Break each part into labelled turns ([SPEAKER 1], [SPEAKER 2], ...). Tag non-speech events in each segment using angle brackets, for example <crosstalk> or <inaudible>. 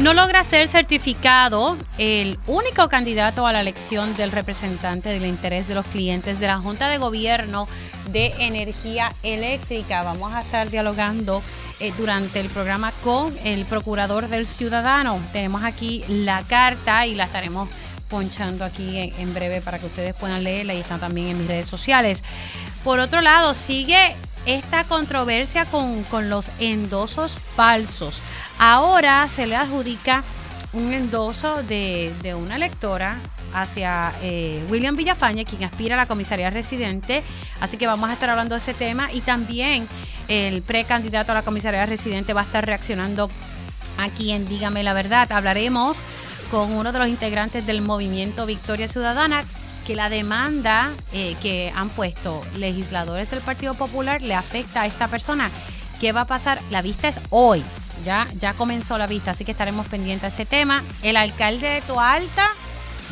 [SPEAKER 1] No logra ser certificado el único candidato a la elección del representante del interés de los clientes de la Junta de Gobierno de Energía Eléctrica. Vamos a estar dialogando eh, durante el programa con el Procurador del Ciudadano. Tenemos aquí la carta y la estaremos ponchando aquí en, en breve para que ustedes puedan leerla y está también en mis redes sociales. Por otro lado, sigue esta controversia con, los endosos falsos. Ahora se le adjudica un endoso de, una electora hacia eh, William Villafañe, quien aspira a la comisaría residente. Así que vamos a estar hablando de ese tema y también el precandidato a la comisaría residente va a estar reaccionando aquí en Dígame la Verdad. Hablaremos con uno de los integrantes del movimiento Victoria Ciudadana que la demanda eh, que han puesto legisladores del Partido Popular le afecta a esta persona. ¿Qué va a pasar? La vista es hoy. Ya, ya comenzó la vista, así que estaremos pendientes a ese tema. El alcalde de Toalta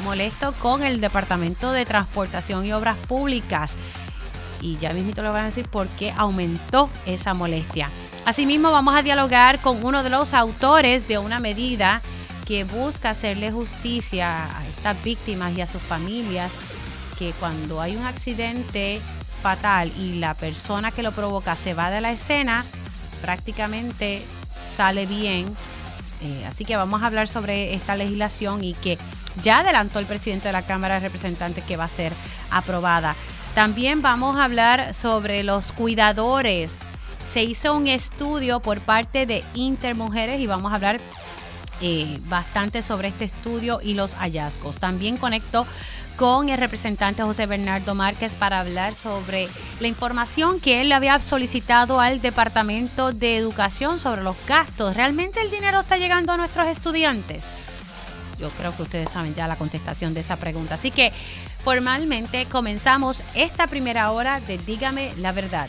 [SPEAKER 1] molesto con el Departamento de Transportación y Obras Públicas. Y ya mismito le van a decir por qué aumentó esa molestia. Asimismo, vamos a dialogar con uno de los autores de una medida que busca hacerle justicia a estas víctimas y a sus familias, que cuando hay un accidente fatal y la persona que lo provoca se va de la escena, prácticamente sale bien. Eh, así que vamos a hablar sobre esta legislación y que ya adelantó el presidente de la Cámara de Representantes que va a ser aprobada. También vamos a hablar sobre los cuidadores. Se hizo un estudio por parte de Intermujeres y vamos a hablar eh, bastante sobre este estudio y los hallazgos. También conecto con el representante José Bernardo Márquez para hablar sobre la información que él había solicitado al Departamento de Educación sobre los gastos. ¿Realmente el dinero está llegando a nuestros estudiantes? Yo creo que ustedes saben ya la contestación de esa pregunta. Así que formalmente comenzamos esta primera hora de Dígame la verdad.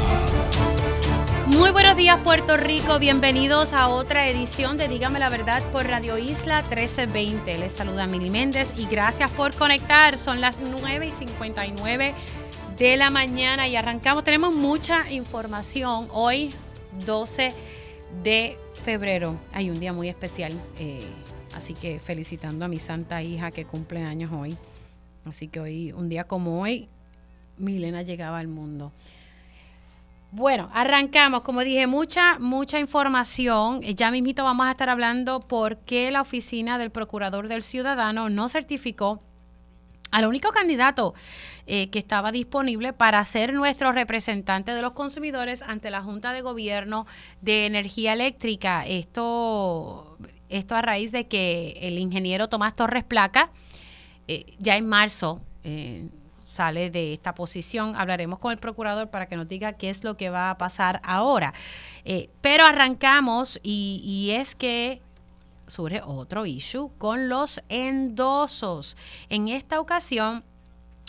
[SPEAKER 1] Muy buenos días Puerto Rico, bienvenidos a otra edición de Dígame la Verdad por Radio Isla 1320. Les saluda Mili Méndez y gracias por conectar. Son las 9 y 59 de la mañana y arrancamos. Tenemos mucha información hoy, 12 de febrero. Hay un día muy especial, eh, así que felicitando a mi santa hija que cumple años hoy. Así que hoy, un día como hoy, Milena llegaba al mundo. Bueno, arrancamos. Como dije, mucha, mucha información. Eh, ya mismito vamos a estar hablando por qué la oficina del Procurador del Ciudadano no certificó al único candidato eh, que estaba disponible para ser nuestro representante de los consumidores ante la Junta de Gobierno de Energía Eléctrica. Esto, esto a raíz de que el ingeniero Tomás Torres Placa, eh, ya en marzo, sale de esta posición. Hablaremos con el procurador para que nos diga qué es lo que va a pasar ahora. Eh, pero arrancamos y, es que surge otro issue con los endosos. En esta ocasión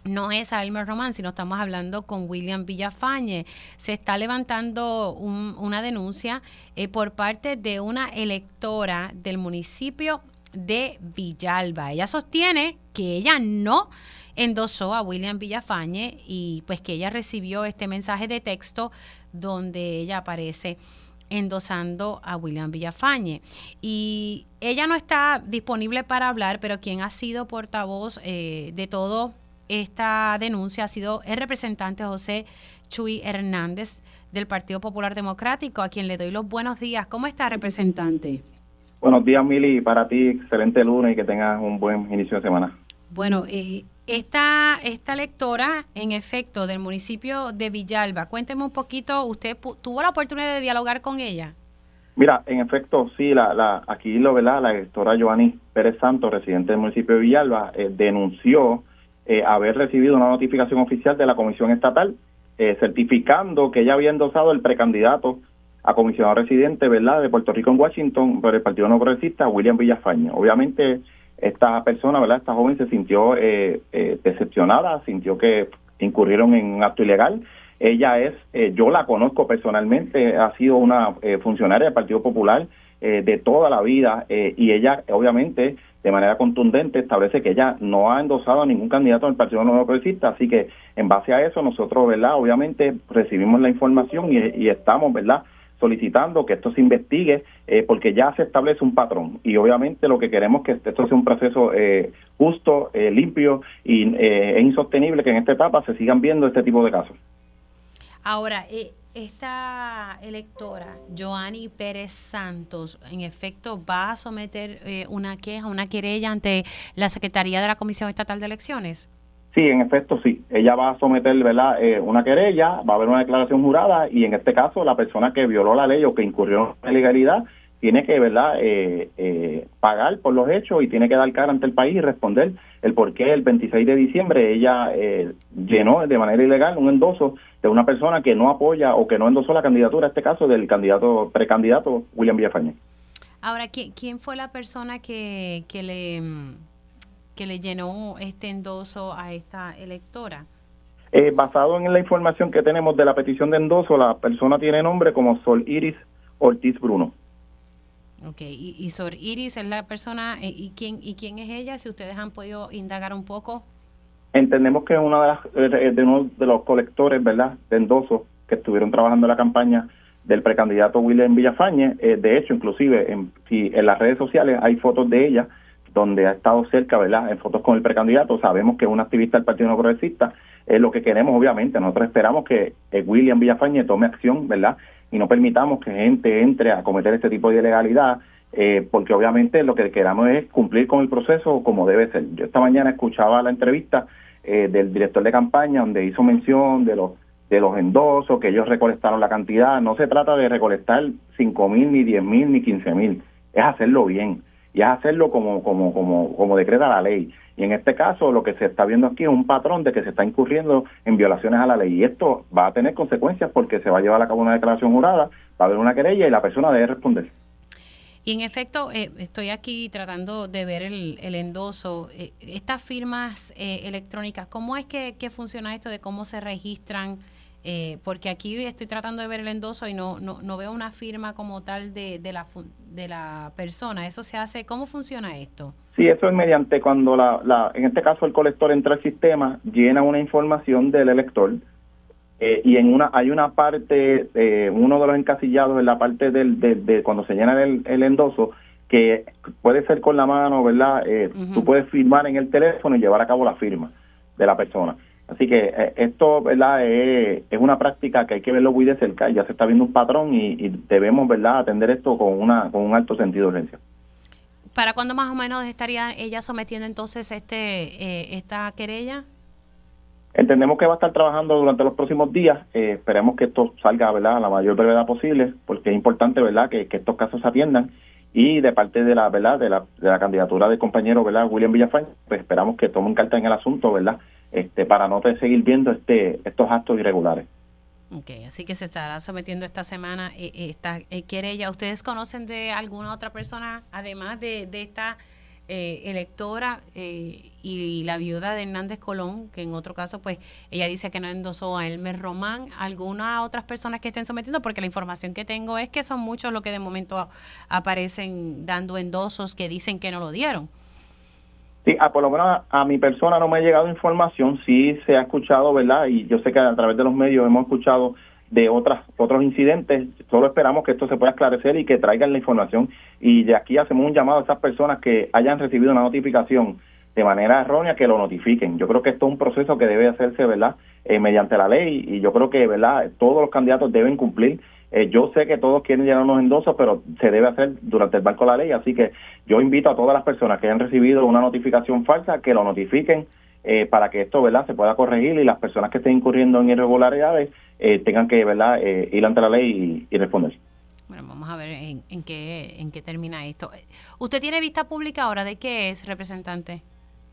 [SPEAKER 1] no es a Elmer Román, sino estamos hablando con William Villafañe. Se está levantando una denuncia eh, por parte de una electora del municipio de Villalba. Ella sostiene que ella no endosó a William Villafañe y pues que ella recibió este mensaje de texto donde ella aparece endosando a William Villafañe. Y ella no está disponible para hablar, pero quien ha sido portavoz eh, de todo esta denuncia ha sido el representante José Chuy Hernández del Partido Popular Democrático, a quien le doy los buenos días. ¿Cómo está, representante?
[SPEAKER 2] Buenos días, Mili, para ti, excelente lunes y que tengas un buen inicio de semana.
[SPEAKER 1] Bueno, eh, esta, esta lectora, en efecto, del municipio de Villalba, cuénteme un poquito, ¿usted tuvo la oportunidad de dialogar con ella?
[SPEAKER 2] Mira, en efecto, sí, la, la, aquí lo ¿verdad? la electora Giovanni Pérez Santos, residente del municipio de Villalba, eh, denunció eh, haber recibido una notificación oficial de la Comisión Estatal eh, certificando que ella había endosado el precandidato a comisionado residente ¿verdad? de Puerto Rico en Washington por el Partido No Progresista, William Villafaña. Obviamente, esta persona, ¿verdad? Esta joven se sintió eh, eh, decepcionada, sintió que incurrieron en un acto ilegal. Ella es, eh, yo la conozco personalmente, ha sido una funcionaria del Partido Popular de toda la vida y ella, obviamente, de manera contundente establece que ella no ha endosado a ningún candidato del Partido Nuevo Progresista, así que en base a eso nosotros, ¿verdad? Obviamente recibimos la información y estamos, ¿verdad? Solicitando que esto se investigue eh, porque ya se establece un patrón y obviamente lo que queremos es que esto sea un proceso eh, justo, eh, limpio y es insostenible que en esta etapa se sigan viendo este tipo de casos.
[SPEAKER 1] Ahora, esta electora, Joanny Pérez Santos, en efecto va a someter una queja, una querella ante la Secretaría de la Comisión Estatal de Elecciones.
[SPEAKER 2] Sí, en efecto, sí. Ella va a someter ¿verdad? Eh, una querella, va a haber una declaración jurada y en este caso la persona que violó la ley o que incurrió en ilegalidad tiene que verdad eh, eh, pagar por los hechos y tiene que dar cara ante el país y responder el por qué el 26 de diciembre ella llenó de manera ilegal un endoso de una persona que no apoya o que no endosó la candidatura, en este caso del candidato precandidato William Villafañe.
[SPEAKER 1] Ahora, ¿quién, fue la persona que, que le que le llenó este endoso a esta electora?
[SPEAKER 2] Eh, basado en la información que tenemos de la petición de endoso, la persona tiene nombre como Sol Iris Ortiz Bruno.
[SPEAKER 1] Ok, y, Sol Iris es la persona, eh, ¿y quién, ¿y quién es ella? Si ustedes han podido indagar un poco.
[SPEAKER 2] Entendemos que es una de, las, eh, de uno de los colectores, ¿verdad?, de endoso que estuvieron trabajando en la campaña del precandidato William Villafañe. de hecho, inclusive, en, si en las redes sociales hay fotos de ella donde ha estado cerca, ¿verdad?, en fotos con el precandidato, sabemos que es un activista del Partido No Progresista, es lo que queremos, obviamente, nosotros esperamos que William Villafañe tome acción, ¿verdad?, y no permitamos que gente entre a cometer este tipo de ilegalidad, eh, porque obviamente lo que queramos es cumplir con el proceso como debe ser. Yo esta mañana escuchaba la entrevista eh, del director de campaña donde hizo mención de los de los endosos, que ellos recolectaron la cantidad. No se trata de recolectar cinco mil, ni diez mil, ni quince mil, es hacerlo bien y es hacerlo como, como, como, como decreta la ley. Y en este caso lo que se está viendo aquí es un patrón de que se está incurriendo en violaciones a la ley. Y esto va a tener consecuencias porque se va a llevar a cabo una declaración jurada, va a haber una querella y la persona debe responder.
[SPEAKER 1] Y en efecto, eh, estoy aquí tratando de ver el, el endoso. Eh, estas firmas eh, electrónicas, ¿cómo es que, que, funciona esto de cómo se registran? Eh, porque aquí estoy tratando de ver el endoso y no, no, no veo una firma como tal de, de, la, de la persona. ¿Eso se hace? ¿Cómo funciona esto?
[SPEAKER 2] Sí, eso es mediante cuando, la, la, en este caso, el colector entra al sistema, llena una información del elector eh, y en una hay una parte, eh, uno de los encasillados en la parte del, de, cuando se llena el, el, endoso, que puede ser con la mano, ¿verdad? Eh, Tú puedes firmar en el teléfono y llevar a cabo la firma de la persona. Así que eh, esto, ¿verdad? Es, una práctica que hay que verlo muy de cerca. Ya se está viendo un patrón y, debemos, ¿verdad?, atender esto con, una, con un alto sentido de urgencia.
[SPEAKER 1] ¿Para cuándo más o menos estaría ella sometiendo entonces este eh, esta querella?
[SPEAKER 2] Entendemos que va a estar trabajando durante los próximos días. Eh, esperemos que esto salga ¿verdad? a la mayor brevedad posible, porque es importante verdad que, estos casos se atiendan. Y de parte de la verdad de la, de la candidatura del compañero verdad William Villafañe, pues esperamos que tomen carta en el asunto, verdad, este, para no seguir viendo este, estos actos irregulares.
[SPEAKER 1] Ok, así que se estará sometiendo esta semana eh, eh, esta eh. ¿Ustedes conocen de alguna otra persona, además de, esta electora y la viuda de Hernández Colón, que en otro caso, pues ella dice que no endosó a Elmer Román, alguna otras personas que estén sometiendo? Porque la información que tengo es que son muchos los que de momento aparecen dando endosos que dicen que no lo dieron.
[SPEAKER 2] Sí, a, por lo menos a, mi persona no me ha llegado información, sí se ha escuchado, ¿verdad? Y yo sé que a través de los medios hemos escuchado de otras otros incidentes, solo esperamos que esto se pueda esclarecer y que traigan la información y de aquí hacemos un llamado a esas personas que hayan recibido una notificación de manera errónea que lo notifiquen. Yo creo que esto es un proceso que debe hacerse, ¿verdad? Eh, mediante la ley y yo creo que, ¿verdad? Todos los candidatos deben cumplir eh, yo sé que todos quieren llenar unos endosos, pero se debe hacer durante el banco de la ley, así que yo invito a todas las personas que hayan recibido una notificación falsa que lo notifiquen eh, para que esto verdad se pueda corregir y las personas que estén incurriendo en irregularidades eh, tengan que verdad ir ante la ley y, responder.
[SPEAKER 1] Bueno, vamos a ver en, en, qué, en qué termina esto. ¿Usted tiene vista pública ahora de qué es representante?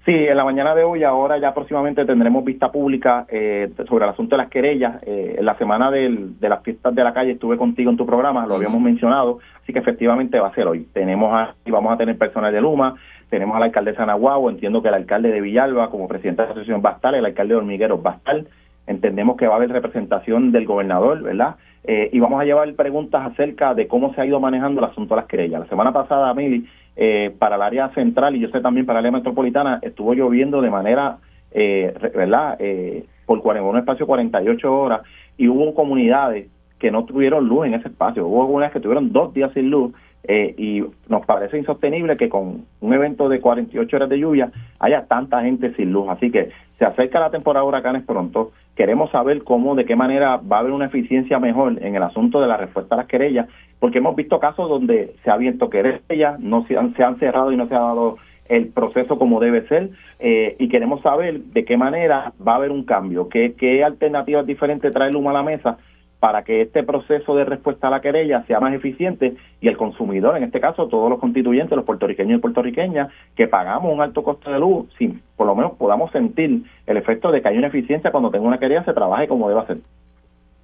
[SPEAKER 2] Sí, en la mañana de hoy, ahora ya próximamente tendremos vista pública eh, sobre el asunto de las querellas. Eh, en la semana de las fiestas de la calle estuve contigo en tu programa, lo habíamos mencionado, así que efectivamente va a ser hoy. Tenemos a, y vamos a tener personal de Luma, tenemos a la alcaldesa Nahuatl, entiendo que el alcalde de Villalba como presidente de la asociación va a estar, el alcalde de Hormigueros va a estar, entendemos que va a haber representación del gobernador, ¿verdad? Eh, y vamos a llevar preguntas acerca de cómo se ha ido manejando el asunto de las querellas. La semana pasada, Mili, eh, para el área central y yo sé también para el área metropolitana, estuvo lloviendo de manera, eh, ¿verdad? Eh, por un espacio 48 horas y hubo comunidades que no tuvieron luz en ese espacio. Hubo algunas que tuvieron dos días sin luz eh, y nos parece insostenible que con un evento de 48 horas de lluvia haya tanta gente sin luz. Así que se acerca la temporada de huracanes pronto. Queremos saber cómo, de qué manera va a haber una eficiencia mejor en el asunto de la respuesta a las querellas, porque hemos visto casos donde se ha abierto querellas, no se han, se han cerrado y no se ha dado el proceso como debe ser eh, y queremos saber de qué manera va a haber un cambio, qué, qué alternativas diferentes trae Luma a la mesa para que este proceso de respuesta a la querella sea más eficiente y el consumidor, en este caso todos los constituyentes, los puertorriqueños y puertorriqueñas, que pagamos un alto costo de luz, si por lo menos podamos sentir el efecto de que hay una eficiencia cuando tenga una querella, se trabaje como debe ser.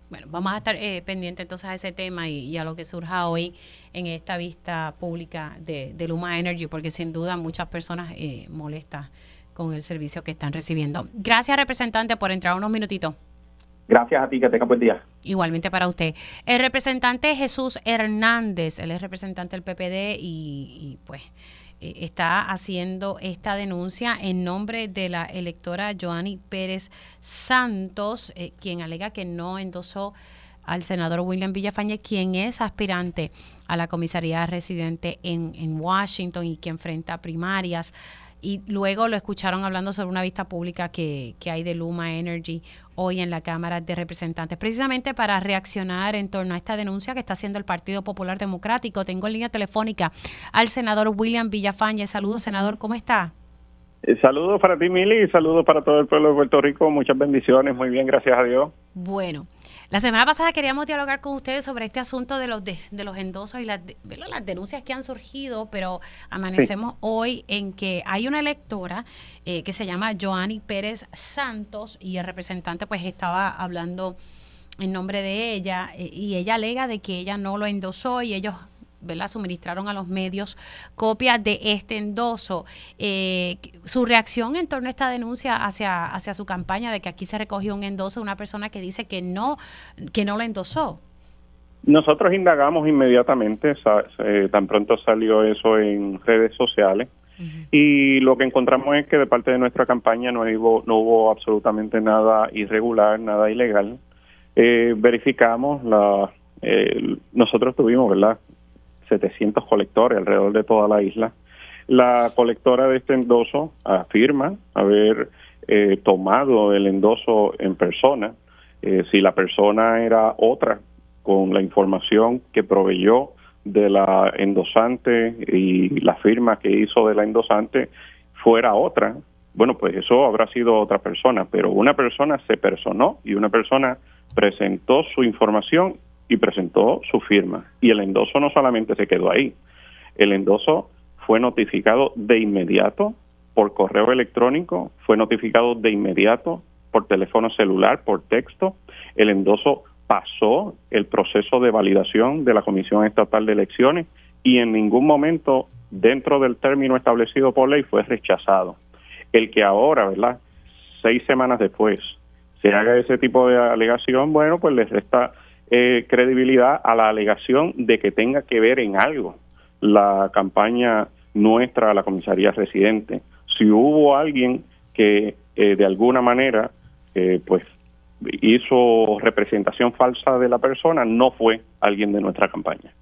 [SPEAKER 1] Bueno, vamos a estar eh, pendientes entonces a ese tema y, a lo que surja hoy en esta vista pública de, Luma Energy, porque sin duda muchas personas eh, molestas con el servicio que están recibiendo. Gracias, representante, por entrar unos minutitos.
[SPEAKER 2] Gracias a ti, que tenga buen día.
[SPEAKER 1] Igualmente para usted. El representante Jesús Hernández, él es representante del PPD y, pues eh, está haciendo esta denuncia en nombre de la electora Joanny Pérez Santos, eh, quien alega que no endosó al senador William Villafañe, quien es aspirante a la comisaría residente en, en Washington y que enfrenta primarias y luego lo escucharon hablando sobre una vista pública que, que hay de Luma Energy hoy en la Cámara de Representantes, precisamente para reaccionar en torno a esta denuncia que está haciendo el Partido Popular Democrático. Tengo en línea telefónica al senador William Villafañe. Saludos, senador, ¿cómo está?
[SPEAKER 3] Eh, saludos para ti, Mili, y saludos para todo el pueblo de Puerto Rico. Muchas bendiciones, muy bien, gracias a Dios.
[SPEAKER 1] Bueno, la semana pasada queríamos dialogar con ustedes sobre este asunto de los de, los endosos y las, las denuncias que han surgido, pero amanecemos hoy en que hay una electora eh, que se llama Joanny Pérez Santos y el representante pues estaba hablando en nombre de ella eh, y ella alega de que ella no lo endosó y ellos ¿verdad? suministraron a los medios copias de este endoso. Eh, su reacción en torno a esta denuncia hacia, hacia su campaña de que aquí se recogió un endoso de una persona que dice que no, que no lo endosó.
[SPEAKER 3] Nosotros indagamos inmediatamente, tan pronto salió eso en redes sociales, y lo que encontramos es que de parte de nuestra campaña no hubo, no hubo absolutamente nada irregular, nada ilegal. Eh, verificamos la, eh, nosotros tuvimos, ¿verdad? 700 colectores alrededor de toda la isla. La colectora de este endoso afirma haber eh, tomado el endoso en persona. Eh, si la persona era otra con la información que proveyó de la endosante y la firma que hizo de la endosante fuera otra, bueno, pues eso habrá sido otra persona, pero una persona se personó y una persona presentó su información y presentó su firma. Y el endoso no solamente se quedó ahí, el endoso fue notificado de inmediato por correo electrónico, fue notificado de inmediato por teléfono celular, por texto. El endoso pasó el proceso de validación de la Comisión Estatal de Elecciones y en ningún momento dentro del término establecido por ley fue rechazado. El que ahora, ¿verdad? Seis semanas después se haga ese tipo de alegación, bueno, pues les resta eh, credibilidad a la alegación de que tenga que ver en algo la campaña nuestra a la comisaría residente. Si hubo alguien que eh, de alguna manera eh, pues hizo representación falsa de la persona, no fue alguien de nuestra campaña.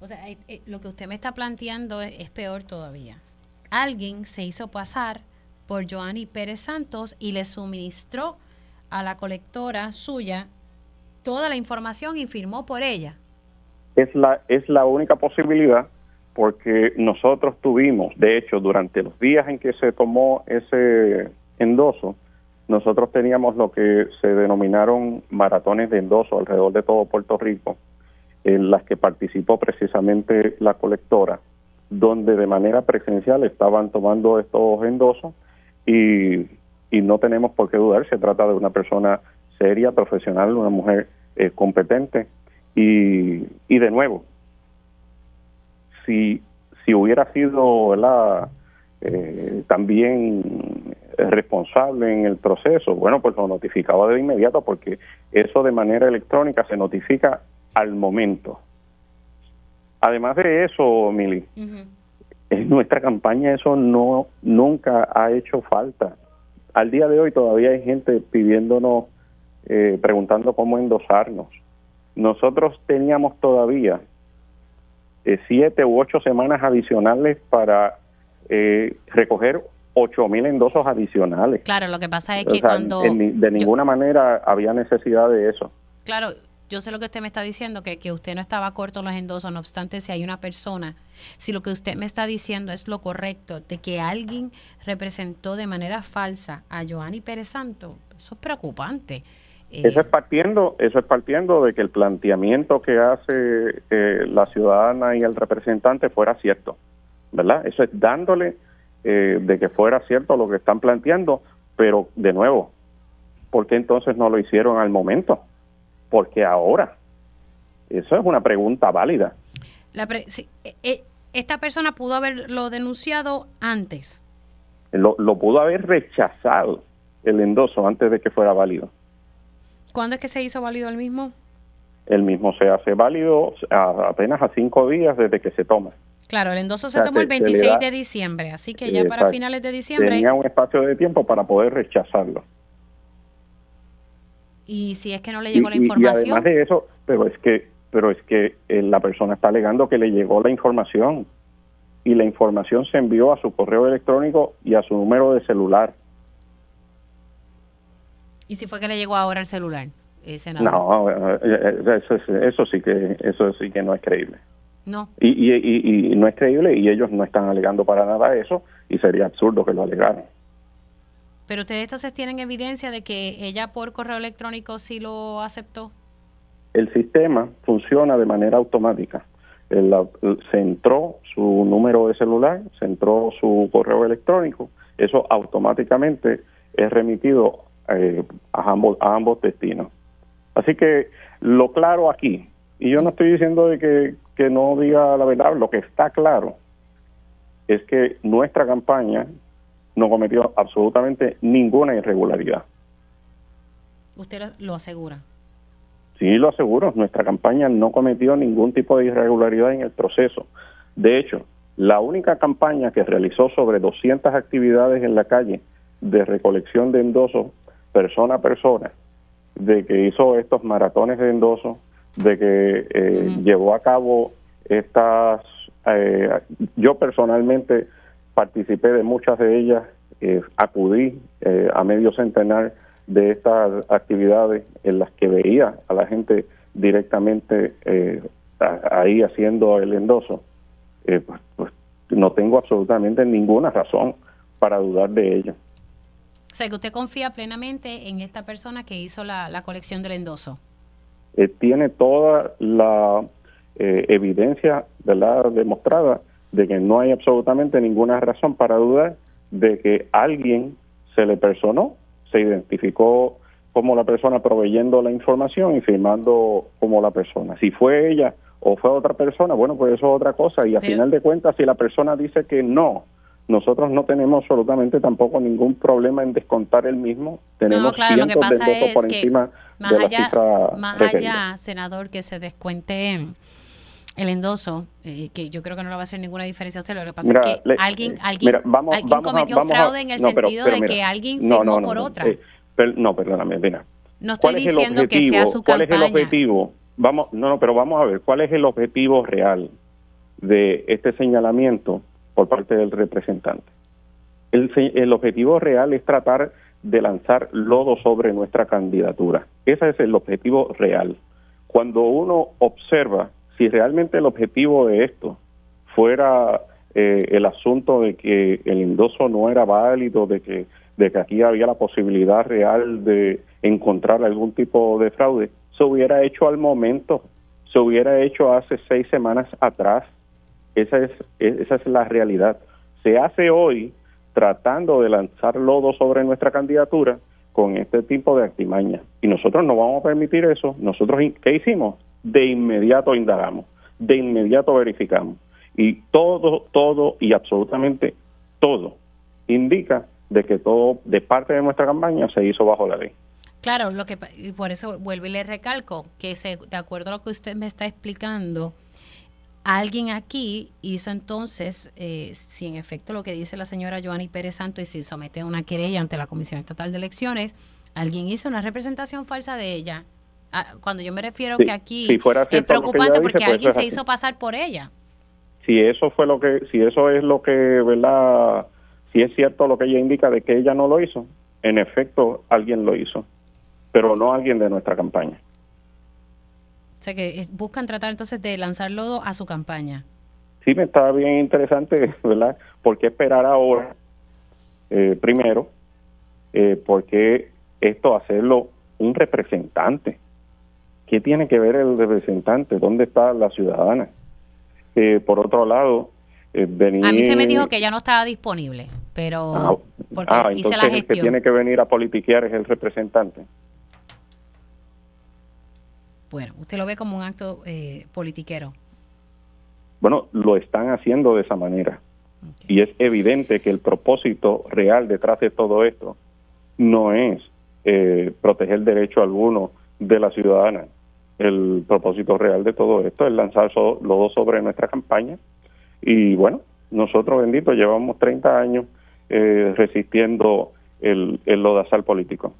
[SPEAKER 1] O sea, lo que usted me está planteando es, peor todavía. Alguien se hizo pasar por Joanny Pérez Santos y le suministró a la colectora suya toda la información y firmó por ella.
[SPEAKER 3] Es la, es la única posibilidad porque nosotros tuvimos, de hecho, durante los días en que se tomó ese endoso, nosotros teníamos lo que se denominaron maratones de endoso alrededor de todo Puerto Rico, en las que participó precisamente la colectora, donde de manera presencial estaban tomando estos endosos y, y no tenemos por qué dudar, se trata de una persona seria, profesional, una mujer eh, competente y, y de nuevo, si, si hubiera sido ¿verdad? Eh, también responsable en el proceso, bueno, pues lo notificaba de inmediato porque eso de manera electrónica se notifica al momento. Además de eso, Mili, en nuestra campaña eso no nunca ha hecho falta. Al día de hoy todavía hay gente pidiéndonos, eh, preguntando cómo endosarnos. Nosotros teníamos todavía eh, siete u ocho semanas adicionales para eh, recoger ocho mil endosos adicionales.
[SPEAKER 1] Claro, lo que pasa es que cuando...
[SPEAKER 3] de ninguna manera había necesidad de eso.
[SPEAKER 1] Claro, yo sé lo que usted me está diciendo, que, que usted no estaba corto los endosos, no obstante, si hay una persona, si lo que usted me está diciendo es lo correcto, de que alguien representó de manera falsa a Joanny Pérez Santo, eso es preocupante.
[SPEAKER 3] Eh, eso es partiendo, eso es partiendo de que el planteamiento que hace eh, la ciudadana y el representante fuera cierto, ¿verdad? Eso es dándole eh, de que fuera cierto lo que están planteando, pero de nuevo, ¿por qué entonces no lo hicieron al momento? porque ahora? Eso es una pregunta válida.
[SPEAKER 1] La eh, eh, esta persona pudo haberlo denunciado antes.
[SPEAKER 3] Lo, pudo haber rechazado el endoso antes de que fuera válido.
[SPEAKER 1] ¿Cuándo es que se hizo válido el mismo?
[SPEAKER 3] El mismo se hace válido apenas a cinco días desde que se toma.
[SPEAKER 1] Claro, el endoso se tomó el 26 de diciembre, así que ya para finales de diciembre...
[SPEAKER 3] Tenía un espacio de tiempo para poder rechazarlo.
[SPEAKER 1] Y si es que no le llegó la información.
[SPEAKER 3] Y además de eso, pero es que, pero es que eh, la persona está alegando que le llegó la información y la información se envió a su correo electrónico y a su número de celular.
[SPEAKER 1] ¿Y si fue que le llegó ahora el celular?
[SPEAKER 3] Eh, no, eh, eso, eso sí que eso sí que no es creíble.
[SPEAKER 1] No.
[SPEAKER 3] Y, y, y no es creíble y ellos no están alegando para nada eso y sería absurdo que lo alegaran.
[SPEAKER 1] Pero ustedes entonces tienen evidencia de que ella por correo electrónico sí lo aceptó.
[SPEAKER 3] El sistema funciona de manera automática. se entró su número de celular, se entró su correo electrónico, eso automáticamente es remitido eh, a, ambos, a ambos destinos. Así que lo claro aquí, y yo no estoy diciendo de que, que no diga la verdad, lo que está claro es que nuestra campaña no cometió absolutamente ninguna irregularidad.
[SPEAKER 1] ¿Usted lo asegura?
[SPEAKER 3] Sí, lo aseguro. Nuestra campaña no cometió ningún tipo de irregularidad en el proceso. De hecho, la única campaña que realizó sobre 200 actividades en la calle de recolección de endosos persona a persona, de que hizo estos maratones de endosos, de que eh, llevó a cabo estas, eh, yo personalmente participé de muchas de ellas, eh, acudí eh, a medio centenar de estas actividades en las que veía a la gente directamente eh, ahí haciendo el endoso, pues, pues, no tengo absolutamente ninguna razón para dudar de ello.
[SPEAKER 1] O sea, que usted confía plenamente en esta persona que hizo la, la colección del endoso.
[SPEAKER 3] tiene toda la evidencia ¿verdad? demostrada de que no hay absolutamente ninguna razón para dudar de que alguien se le personó, se identificó como la persona proveyendo la información y firmando como la persona. Si fue ella o fue otra persona, bueno, pues eso es otra cosa. Y a final de cuentas, si la persona dice que no, nosotros no tenemos absolutamente tampoco ningún problema en descontar el mismo. Tenemos
[SPEAKER 1] no, claro, lo que pasa es por encima más allá, más allá, senador, que se descuente el endoso, eh, que yo creo que no le va a hacer ninguna diferencia a usted, lo que pasa es que alguien, alguien, alguien cometió fraude en el sentido de que alguien firmó por otra.
[SPEAKER 3] Eh, no, perdóname, mira.
[SPEAKER 1] No estoy diciendo que sea su campaña.
[SPEAKER 3] ¿Cuál es el objetivo? Vamos, no, no, pero vamos a ver, ¿cuál es el objetivo real de este señalamiento por parte del representante? El, objetivo real es tratar de lanzar lodo sobre nuestra candidatura. Ese es el objetivo real. Cuando uno observa si realmente el objetivo de esto fuera eh, el asunto de que el endoso no era válido, de que, de que aquí había la posibilidad real de encontrar algún tipo de fraude, se hubiera hecho al momento, se hubiera hecho hace seis semanas atrás. Esa es, esa es la realidad. Se hace hoy tratando de lanzar lodo sobre nuestra candidatura con este tipo de artimaña. Y nosotros no vamos a permitir eso. Nosotros, ¿qué hicimos? De inmediato indagamos, de inmediato verificamos. Y todo, todo y absolutamente todo indica de que todo de parte de nuestra campaña se hizo bajo la ley.
[SPEAKER 1] Claro, lo que y por eso vuelvo y le recalco que se, de acuerdo a lo que usted me está explicando, alguien aquí hizo entonces, eh, si en efecto lo que dice la señora Joanny Pérez Santo y si somete una querella ante la Comisión Estatal de Elecciones, alguien hizo una representación falsa de ella. Ah, cuando yo me refiero que aquí es preocupante porque pues alguien se hizo pasar por ella.
[SPEAKER 3] Si eso fue lo que, si eso es lo que, ¿verdad? Si es cierto lo que ella indica de que ella no lo hizo, en efecto alguien lo hizo, pero no alguien de nuestra campaña.
[SPEAKER 1] O sea que eh, buscan tratar entonces de lanzar lodo a su campaña.
[SPEAKER 3] Sí, me estaba bien interesante, <laughs> ¿verdad? ¿Por qué esperar ahora? Eh, primero, eh, ¿por qué esto hacerlo un representante? ¿Qué tiene que ver el representante? ¿Dónde está la ciudadana? Eh, por otro lado,
[SPEAKER 1] venir... A mí se me dijo que ya no estaba disponible, pero
[SPEAKER 3] ah, porque ah, hice la gestión. el que tiene que venir a politiquear es el representante.
[SPEAKER 1] Bueno, usted lo ve como un acto eh, politiquero.
[SPEAKER 3] Bueno, lo están haciendo de esa manera. Y es evidente que el propósito real detrás de todo esto no es eh, proteger el derecho alguno de la ciudadana. El propósito real de todo esto es lanzar lodo sobre nuestra campaña. Y bueno, nosotros, bendito, llevamos 30 años eh, resistiendo el, el lodazal político.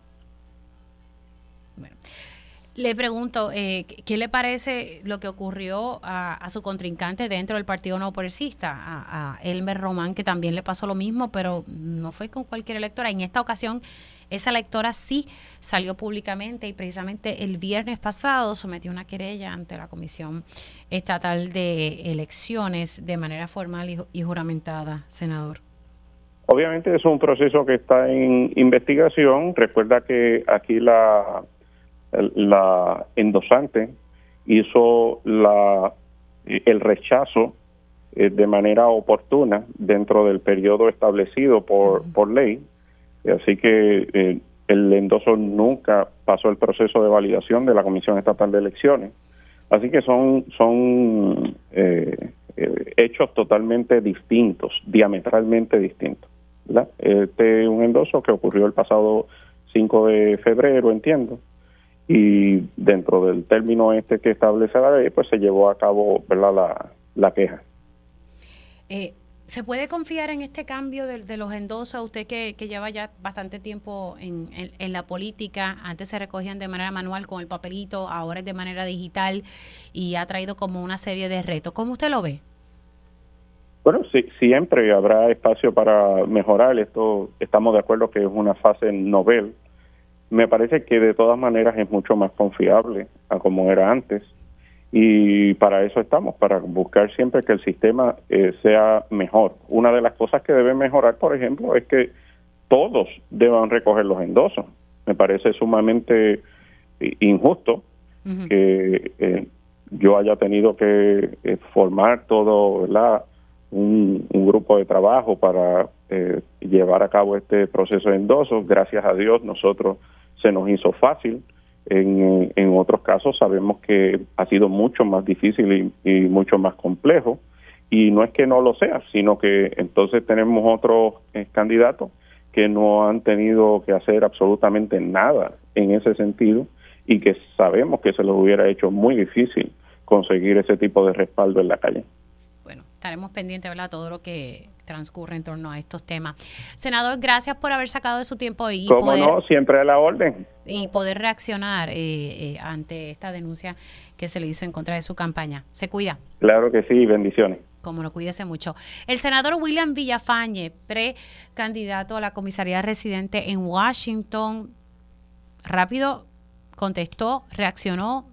[SPEAKER 1] Le pregunto, eh, ¿qué le parece lo que ocurrió a, su contrincante dentro del Partido No Progresista, a, Elmer Román, que también le pasó lo mismo, pero no fue con cualquier electora? En esta ocasión, esa electora sí salió públicamente y precisamente el viernes pasado sometió una querella ante la Comisión Estatal de Elecciones de manera formal y, y juramentada, senador.
[SPEAKER 3] Obviamente es un proceso que está en investigación. Recuerda que aquí la la endosante hizo la, el rechazo eh, de manera oportuna dentro del periodo establecido por, por ley. Así que eh, el endoso nunca pasó el proceso de validación de la Comisión Estatal de Elecciones. Así que son, son eh, hechos totalmente distintos, diametralmente distintos. Este es un endoso que ocurrió el pasado 5 de febrero, entiendo, y dentro del término este que establece la ley, pues se llevó a cabo ¿verdad? La, queja.
[SPEAKER 1] Eh, ¿Se puede confiar en este cambio de, los endosos? Usted que, lleva ya bastante tiempo en, en, la política, antes se recogían de manera manual con el papelito, ahora es de manera digital y ha traído como una serie de retos. ¿Cómo usted lo ve?
[SPEAKER 3] Bueno, sí, siempre habrá espacio para mejorar. Esto estamos de acuerdo que es una fase novel me parece que de todas maneras es mucho más confiable a como era antes y para eso estamos, para buscar siempre que el sistema eh, sea mejor. Una de las cosas que debe mejorar, por ejemplo, es que todos deban recoger los endosos. Me parece sumamente injusto que eh, yo haya tenido que eh, formar todo Un, un, grupo de trabajo para llevar a cabo este proceso de endosos. Gracias a Dios nosotros se nos hizo fácil. En, en otros casos sabemos que ha sido mucho más difícil y, mucho más complejo. Y no es que no lo sea, sino que entonces tenemos otros eh, candidatos que no han tenido que hacer absolutamente nada en ese sentido y que sabemos que se les hubiera hecho muy difícil conseguir ese tipo de respaldo en la calle.
[SPEAKER 1] Estaremos pendientes, ¿verdad? Todo lo que transcurre en torno a estos temas. Senador, gracias por haber sacado de su tiempo y
[SPEAKER 3] poder, no, siempre a la orden.
[SPEAKER 1] Y poder reaccionar eh, eh, ante esta denuncia que se le hizo en contra de su campaña. Se cuida.
[SPEAKER 3] Claro que sí, bendiciones.
[SPEAKER 1] Como lo cuídese mucho. El senador William Villafañe, precandidato a la comisaría residente en Washington, rápido contestó, reaccionó,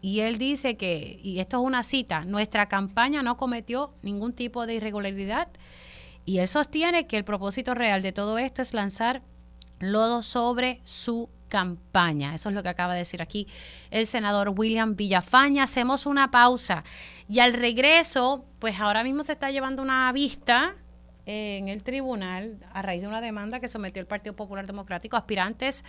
[SPEAKER 1] y él dice que, y esto es una cita, nuestra campaña no cometió ningún tipo de irregularidad y él sostiene que el propósito real de todo esto es lanzar lodo sobre su campaña. Eso es lo que acaba de decir aquí el senador William Villafaña. Hacemos una pausa y al regreso, pues ahora mismo se está llevando una vista en el tribunal a raíz de una demanda que sometió el Partido Popular Democrático, aspirantes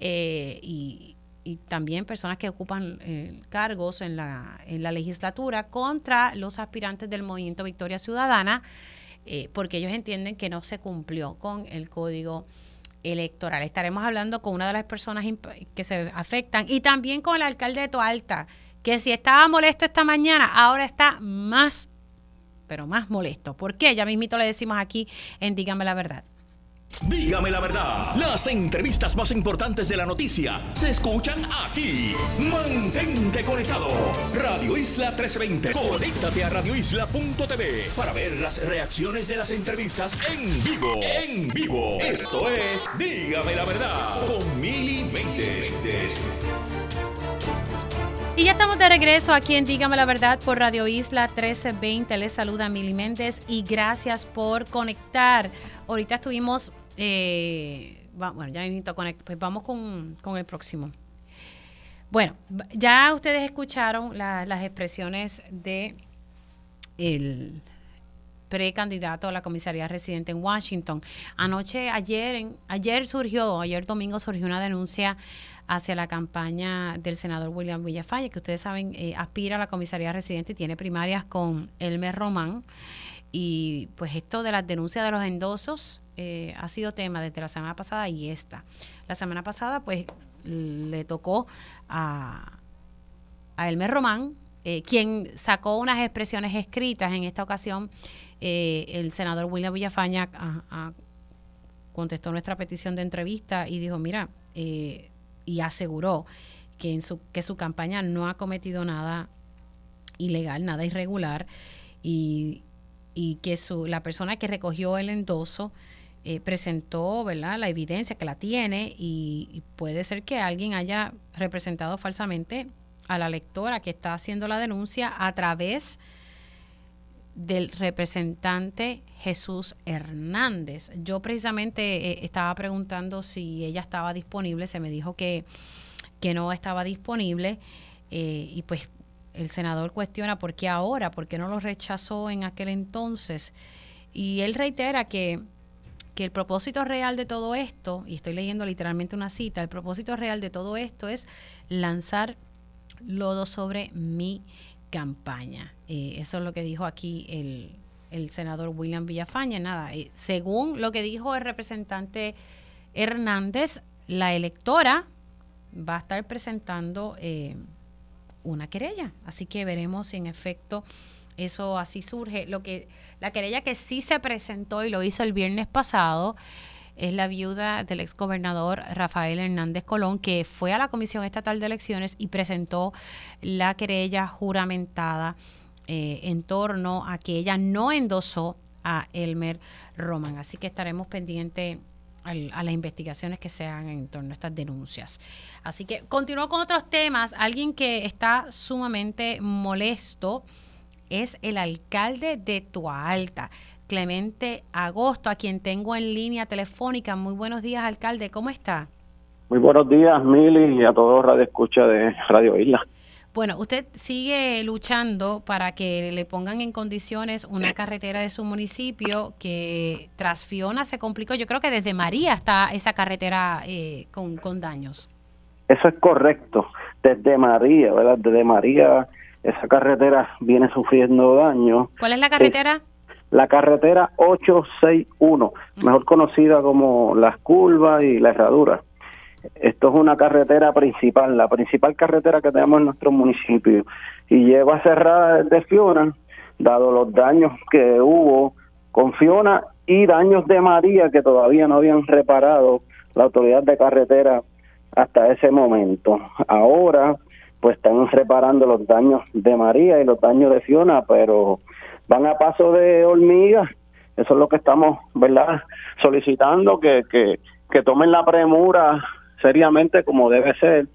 [SPEAKER 1] eh, y, también personas que ocupan eh, cargos en la, en la legislatura contra los aspirantes del movimiento Victoria Ciudadana, eh, porque ellos entienden que no se cumplió con el código electoral. Estaremos hablando con una de las personas que se afectan y también con el alcalde de Toalta, que si estaba molesto esta mañana, ahora está más pero más molesto. ¿Por qué? Ya mismito le decimos aquí en Dígame la Verdad.
[SPEAKER 4] Dígame la verdad, las entrevistas más importantes de la noticia se escuchan aquí. Mantente conectado. Radio Isla 1320. Conéctate a radioisla.tv para ver las reacciones de las entrevistas en vivo. En vivo. Esto es Dígame la verdad con Mili Méndez.
[SPEAKER 1] Y ya estamos de regreso aquí en Dígame la Verdad por Radio Isla 1320. Les saluda Mili Méndez y gracias por conectar. Ahorita estuvimos, eh, bueno, ya a conectar, pues vamos con, el próximo. Bueno, ya ustedes escucharon las expresiones de el precandidato a la comisaría residente en Washington. Anoche, ayer, ayer surgió, ayer domingo surgió una denuncia hacia la campaña del senador William Villafañe, que ustedes saben, eh, aspira a la comisaría residente y tiene primarias con Elmer Román. Y pues esto de las denuncias de los endosos eh, ha sido tema desde la semana pasada y esta. La semana pasada pues le tocó a, a Elmer Román, eh, quien sacó unas expresiones escritas en esta ocasión. el senador William Villafaña contestó nuestra petición de entrevista y dijo, mira, eh, y aseguró que, en su, que su campaña no ha cometido nada ilegal, nada irregular y, que su, la persona que recogió el endoso eh, presentó ¿verdad? la evidencia que la tiene y, puede ser que alguien haya representado falsamente a la lectora que está haciendo la denuncia a través del representante Jesús Hernández. Yo precisamente eh, estaba preguntando si ella estaba disponible, se me dijo que, que no estaba disponible eh, y pues el senador cuestiona por qué ahora, por qué no lo rechazó en aquel entonces. Y él reitera que, que el propósito real de todo esto, y estoy leyendo literalmente una cita, el propósito real de todo esto es lanzar lodo sobre mi campaña. Eh, eso es lo que dijo aquí el, el senador William Villafaña. Nada, eh, según lo que dijo el representante Hernández, la electora va a estar presentando eh, una querella. Así que veremos si en efecto eso así surge. Lo que la querella que sí se presentó y lo hizo el viernes pasado es la viuda del exgobernador Rafael Hernández Colón, que fue a la Comisión Estatal de Elecciones y presentó la querella juramentada eh, en torno a que ella no endosó a Elmer Roman. Así que estaremos pendientes a las investigaciones que se hagan en torno a estas denuncias. Así que continúo con otros temas. Alguien que está sumamente molesto es el alcalde de Tualta. Clemente Agosto, a quien tengo en línea telefónica. Muy buenos días, alcalde. ¿Cómo está?
[SPEAKER 5] Muy buenos días, Mili, y a todos Radio Escucha de Radio Isla.
[SPEAKER 1] Bueno, usted sigue luchando para que le pongan en condiciones una carretera de su municipio que tras Fiona se complicó. Yo creo que desde María está esa carretera eh, con, con daños.
[SPEAKER 5] Eso es correcto. Desde María, ¿verdad? Desde María esa carretera viene sufriendo daños.
[SPEAKER 1] ¿Cuál es la carretera?
[SPEAKER 5] la carretera 861, mejor conocida como las curvas y la herradura. Esto es una carretera principal, la principal carretera que tenemos en nuestro municipio y lleva cerrada desde Fiona, dado los daños que hubo con Fiona y daños de María que todavía no habían reparado la autoridad de carretera hasta ese momento. Ahora, pues están reparando los daños de María y los daños de Fiona, pero van a paso de hormiga. Eso es lo que estamos, ¿verdad? Solicitando que, que, que tomen la premura seriamente como debe ser,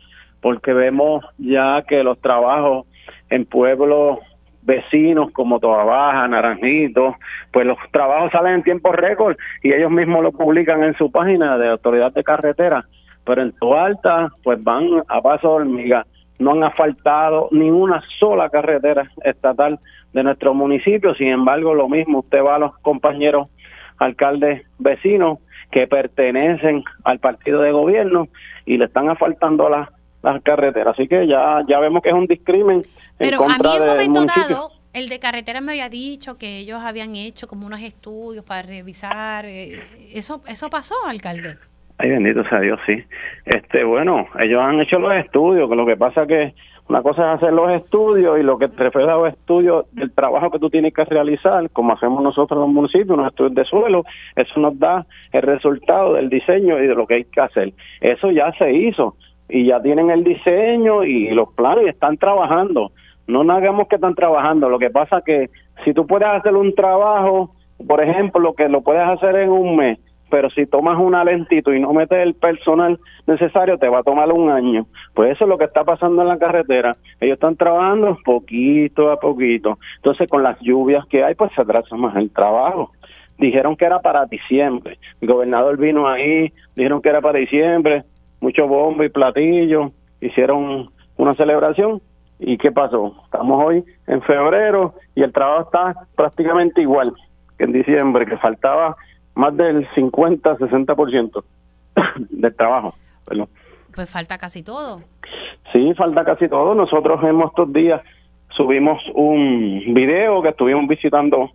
[SPEAKER 5] porque vemos ya que los trabajos en pueblos vecinos como Toa Baja, Naranjito, pues los trabajos salen en tiempo récord y ellos mismos lo publican en su página de autoridad de carretera, pero en Alta pues van a paso de hormiga no han asfaltado ni una sola carretera estatal de nuestro municipio. Sin embargo, lo mismo, usted va a los compañeros alcaldes vecinos que pertenecen al partido de gobierno y le están asfaltando las las carreteras. Así que ya ya vemos que es un discrimen
[SPEAKER 1] Pero en contra a mí en un momento dado, el de carretera me había dicho que ellos habían hecho como unos estudios para revisar. Eh, ¿Eso eso pasó, alcalde?
[SPEAKER 5] Ay, bendito sea Dios, sí. Este, bueno, ellos han hecho los estudios, que lo que pasa que una cosa es hacer los estudios y lo que te refiere a los estudios del trabajo que tú tienes que realizar, como hacemos nosotros en los municipios, unos estudios de suelo, eso nos da el resultado del diseño y de lo que hay que hacer. Eso ya se hizo y ya tienen el diseño y los planes y están trabajando. No hagamos que están trabajando, lo que pasa que si tú puedes hacer un trabajo, por ejemplo, lo que lo puedes hacer en un mes, pero si tomas una lentito y no metes el personal necesario, te va a tomar un año. Pues eso es lo que está pasando en la carretera. Ellos están trabajando poquito a poquito. Entonces, con las lluvias que hay, pues se atrasa más el trabajo. Dijeron que era para diciembre. El gobernador vino ahí, dijeron que era para diciembre, mucho bombo y platillo, hicieron una celebración. ¿Y qué pasó? Estamos hoy en febrero y el trabajo está prácticamente igual que en diciembre, que faltaba más del 50, 60% del trabajo.
[SPEAKER 1] Pues falta casi todo.
[SPEAKER 5] Sí, falta casi todo. Nosotros hemos estos días subimos un video que estuvimos visitando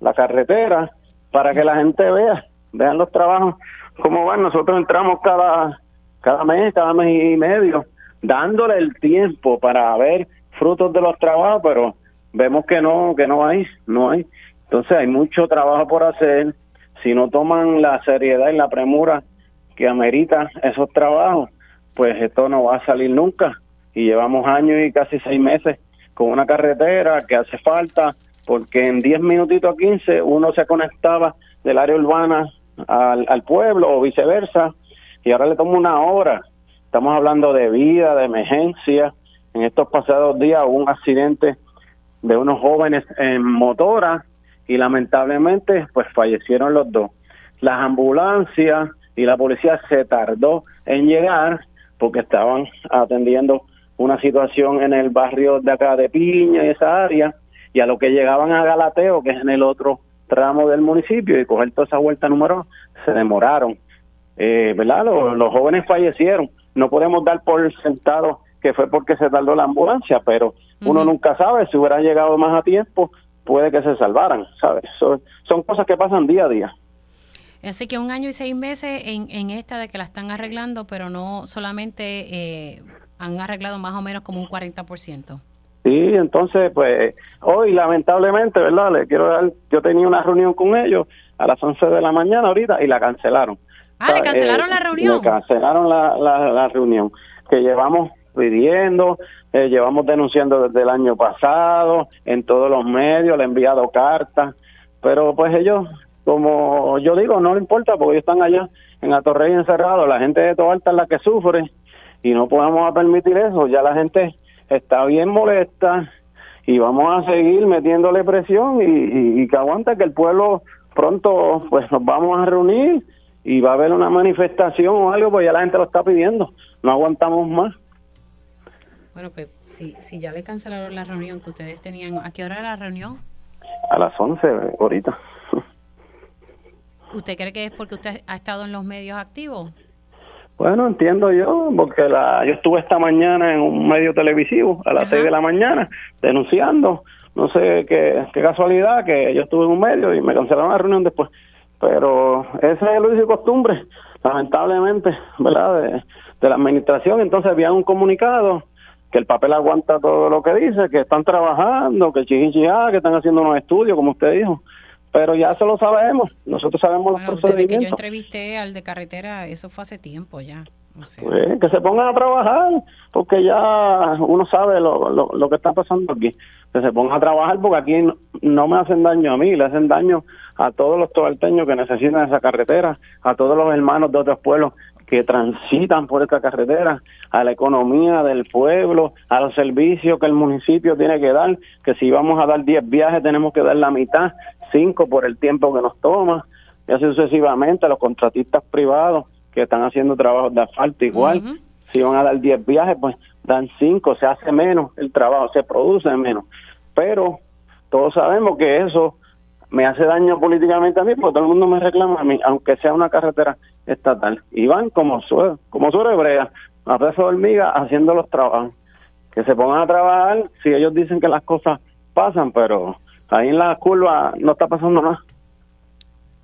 [SPEAKER 5] la carretera para que la gente vea, vean los trabajos, cómo van. Nosotros entramos cada, cada mes, cada mes y medio, dándole el tiempo para ver frutos de los trabajos, pero vemos que no, que no hay, no hay. Entonces hay mucho trabajo por hacer si no toman la seriedad y la premura que amerita esos trabajos, pues esto no va a salir nunca. Y llevamos años y casi seis meses con una carretera que hace falta, porque en 10 minutitos a 15 uno se conectaba del área urbana al, al pueblo o viceversa, y ahora le toma una hora. Estamos hablando de vida, de emergencia. En estos pasados días hubo un accidente de unos jóvenes en motora y lamentablemente pues fallecieron los dos. Las ambulancias y la policía se tardó en llegar porque estaban atendiendo una situación en el barrio de acá de Piña y esa área y a lo que llegaban a Galateo, que es en el otro tramo del municipio y coger toda esa vuelta número se demoraron. Eh, ¿Verdad? Los, jóvenes fallecieron. No podemos dar por sentado que fue porque se tardó la ambulancia, pero uno nunca sabe si hubiera llegado más a tiempo, puede que se salvaran, ¿sabes? son cosas que pasan día a día.
[SPEAKER 1] Así que un año y seis meses en, en esta de que la están arreglando, pero no solamente eh, han arreglado más o menos como un 40%.
[SPEAKER 5] Sí, entonces, pues hoy lamentablemente, ¿verdad? Le quiero dar, yo tenía una reunión con ellos a las 11 de la mañana ahorita y la cancelaron.
[SPEAKER 1] Ah, ¿le cancelaron la eh, reunión?
[SPEAKER 5] Le cancelaron la, la, la reunión que llevamos pidiendo, eh, llevamos denunciando desde el año pasado, en todos los medios, le he enviado cartas, pero pues ellos, como yo digo, no le importa porque ellos están allá en Atorrey encerrados, la gente de Toalta es la que sufre y no podemos permitir eso, ya la gente está bien molesta y vamos a seguir metiéndole presión y, que aguanta que el pueblo pronto pues nos vamos a reunir y va a haber una manifestación o algo, pues ya la gente lo está pidiendo, no aguantamos más.
[SPEAKER 1] Bueno, pues si, si ya le cancelaron la reunión que ustedes tenían, ¿a qué hora era la reunión?
[SPEAKER 5] A las 11 ahorita. <laughs>
[SPEAKER 1] ¿Usted cree que es porque usted ha estado en los medios activos?
[SPEAKER 5] Bueno, entiendo yo, porque la, yo estuve esta mañana en un medio televisivo a las 6 de la mañana denunciando, no sé qué, qué casualidad que yo estuve en un medio y me cancelaron la reunión después, pero ese es el uso y costumbre, lamentablemente, ¿verdad? De, de la administración, entonces había un comunicado que el papel aguanta todo lo que dice, que están trabajando, que chichiá, que están haciendo unos estudios, como usted dijo. Pero ya eso lo sabemos, nosotros sabemos los procedimientos. Desde que yo
[SPEAKER 1] entrevisté al de carretera, eso fue hace tiempo ya.
[SPEAKER 5] pues, que se pongan a trabajar, porque ya uno sabe lo, lo, lo, que está pasando aquí. Que se pongan a trabajar, porque aquí no, no, me hacen daño a mí, le hacen daño a todos los tobalteños que necesitan esa carretera, a todos los hermanos de otros pueblos que transitan por esta carretera, a la economía del pueblo, a los servicios que el municipio tiene que dar, que si vamos a dar 10 viajes tenemos que dar la mitad, 5 por el tiempo que nos toma, y así sucesivamente, los contratistas privados que están haciendo trabajos de asfalto igual, si van a dar 10 viajes, pues dan 5, se hace menos el trabajo, se produce menos, pero todos sabemos que eso me hace daño políticamente a mí, porque todo el mundo me reclama a mí, aunque sea una carretera estatal. Y van como suero, como suero hebrea, a peso de hormiga, haciendo los trabajos. Que se pongan a trabajar, si ellos dicen que las cosas pasan, pero ahí en la curva no está pasando nada.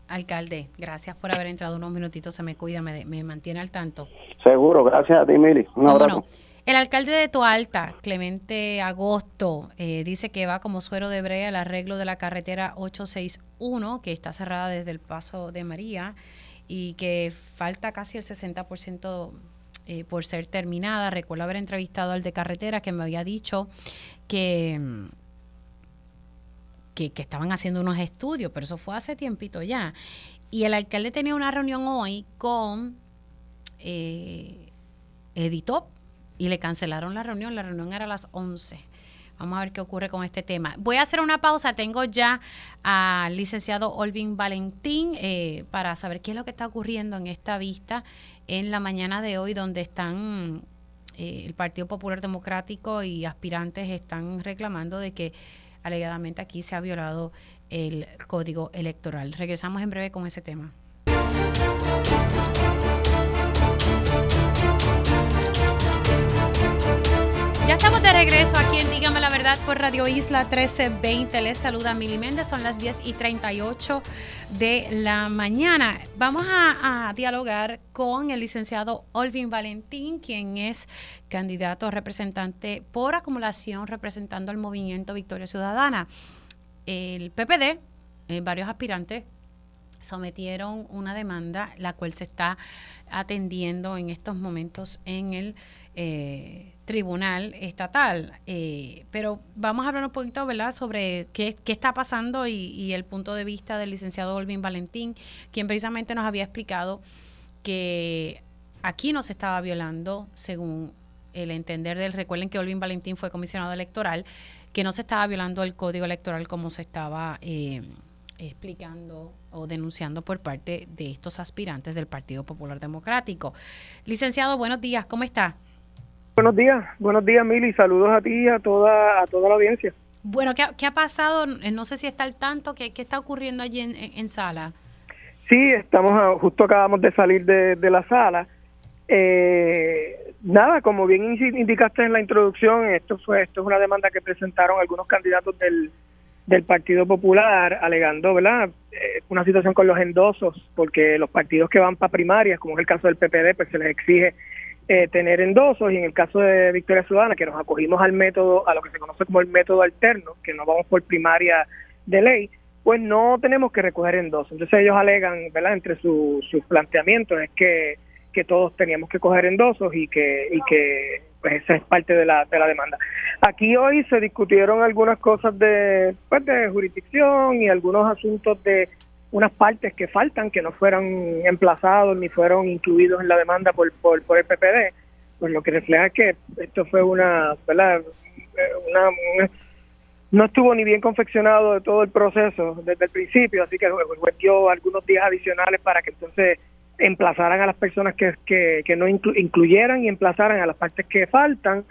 [SPEAKER 1] Alcalde, gracias por haber entrado unos minutitos, se me cuida, me, me mantiene al tanto.
[SPEAKER 5] Seguro, gracias a ti, Mili. Un abrazo.
[SPEAKER 1] El alcalde de Toalta, Clemente Agosto, eh, dice que va como suero de brea el arreglo de la carretera 861, que está cerrada desde el paso de María y que falta casi el 60% eh, por ser terminada. Recuerdo haber entrevistado al de carretera que me había dicho que, que, estaban haciendo unos estudios, pero eso fue hace tiempito ya. Y el alcalde tenía una reunión hoy con eh, Editop y le cancelaron la reunión. La reunión era a las 11. Vamos a ver qué ocurre con este tema. Voy a hacer una pausa. Tengo ya al licenciado Olvin Valentín eh, para saber qué es lo que está ocurriendo en esta vista en la mañana de hoy, donde están eh, el Partido Popular Democrático y aspirantes están reclamando de que alegadamente aquí se ha violado el código electoral. Regresamos en breve con ese tema. Estamos de regreso aquí en Dígame la Verdad por Radio Isla 1320. Les saluda Mili Méndez, son las 10 y 38 de la mañana. Vamos a, dialogar con el licenciado Olvin Valentín, quien es candidato a representante por acumulación representando al movimiento Victoria Ciudadana. El PPD, eh, varios aspirantes sometieron una demanda, la cual se está atendiendo en estos momentos en el eh, tribunal estatal. Eh, pero vamos a hablar un poquito, ¿verdad?, sobre qué, está pasando y, el punto de vista del licenciado Olvin Valentín, quien precisamente nos había explicado que aquí no se estaba violando, según el entender del, recuerden que Olvin Valentín fue comisionado electoral, que no se estaba violando el código electoral como se estaba eh, explicando o denunciando por parte de estos aspirantes del Partido Popular Democrático. Licenciado, buenos días, ¿cómo está?
[SPEAKER 6] Buenos días, buenos días Mili, saludos a ti y a toda, a toda la audiencia.
[SPEAKER 1] Bueno, ¿qué, ¿qué, ha pasado? Eh, no sé si está al tanto, ¿qué, qué está ocurriendo allí en, en, sala?
[SPEAKER 6] Sí, estamos justo acabamos de salir de, de la sala. Eh, nada, como bien indicaste en la introducción, esto fue esto es una demanda que presentaron algunos candidatos del, del Partido Popular alegando, ¿verdad? Eh, una situación con los endosos, porque los partidos que van para primarias, como es el caso del PPD, pues se les exige eh, tener endosos y en el caso de Victoria Ciudadana, que nos acogimos al método, a lo que se conoce como el método alterno, que no vamos por primaria de ley, pues no tenemos que recoger endosos. Entonces ellos alegan, ¿verdad? Entre sus planteamientos es que, que todos teníamos que coger endosos y que, y que pues esa es parte de la, de la demanda. Aquí hoy se discutieron algunas cosas de, pues, de jurisdicción y algunos asuntos de unas partes que faltan, que no fueron emplazados ni fueron incluidos en la demanda por, por, por el PPD, pues lo que refleja que esto fue una, ¿verdad? Una, no estuvo ni bien confeccionado de todo el proceso desde el principio, así que el dio algunos días adicionales para que entonces emplazaran a las personas que, que, no incluyeran y emplazaran a las partes que faltan.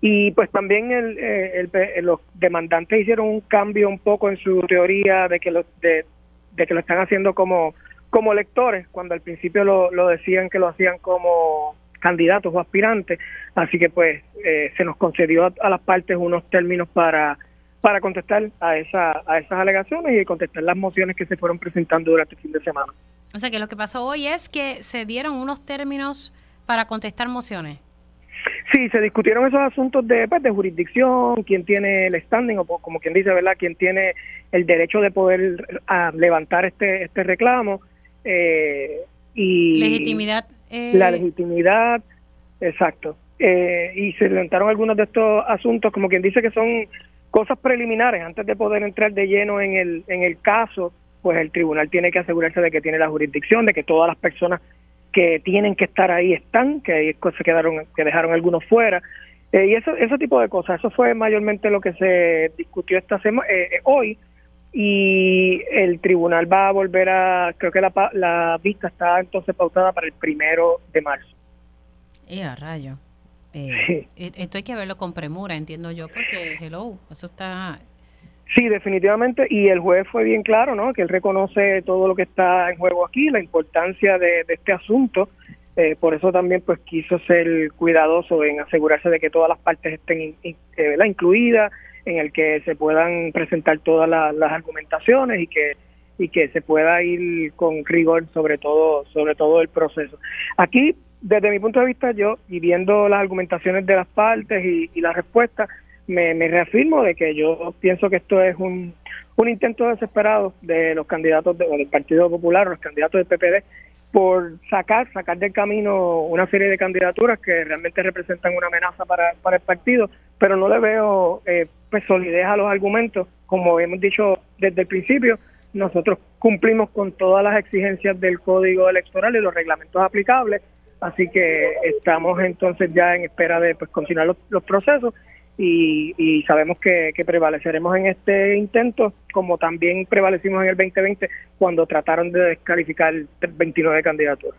[SPEAKER 6] Y pues también el, eh, el, los demandantes hicieron un cambio un poco en su teoría de que de, de que lo están haciendo como, como lectores, cuando al principio lo, lo decían que lo hacían como candidatos o aspirantes, así que pues eh, se nos concedió a, las partes unos términos para para contestar a esa a esas alegaciones y contestar las mociones que se fueron presentando durante el fin de semana.
[SPEAKER 1] O sea que lo que pasó hoy es que se dieron unos términos para contestar mociones.
[SPEAKER 6] Sí, se discutieron esos asuntos de, pues, de jurisdicción, quién tiene el standing, o como quien dice, ¿verdad? Quién tiene el derecho de poder levantar este, este reclamo. Eh, y
[SPEAKER 1] legitimidad. Eh,
[SPEAKER 6] la legitimidad, exacto. Eh, y se levantaron algunos de estos asuntos, como quien dice que son cosas preliminares, antes de poder entrar de lleno en el, en el caso, pues el tribunal tiene que asegurarse de que tiene la jurisdicción, de que todas las personas que tienen que estar ahí están, que ahí se quedaron, que dejaron algunos fuera. Eh, y eso, ese tipo de cosas, eso fue mayormente lo que se discutió esta semana, eh, eh, hoy, y el tribunal va a volver a, creo que la, la vista está entonces pautada para el primero de marzo.
[SPEAKER 1] Eh, a rayo. Esto hay que verlo con premura, entiendo yo, porque, hello, eso está
[SPEAKER 6] Sí, definitivamente, y el juez fue bien claro, ¿no? Que él reconoce todo lo que está en juego aquí, la importancia de, este asunto, eh, por eso también pues quiso ser cuidadoso en asegurarse de que todas las partes estén eh, incluidas, en el que se puedan presentar todas las argumentaciones y que y que se pueda ir con rigor sobre todo sobre todo el proceso. Aquí, desde mi punto de vista, yo y viendo las argumentaciones de las partes y, y las respuestas, me, reafirmo de que yo pienso que esto es un, intento desesperado de los candidatos del Partido Popular o los candidatos del PPD por sacar sacar del camino una serie de candidaturas que realmente representan una amenaza para, para el partido, pero no le veo eh, pues solidez a los argumentos, como hemos dicho desde el principio, nosotros cumplimos con todas las exigencias del código electoral y los reglamentos aplicables, así que estamos entonces ya en espera de pues continuar los, los procesos y, sabemos que, prevaleceremos en este intento, como también prevalecimos en el 2020 cuando trataron de descalificar 29 candidaturas.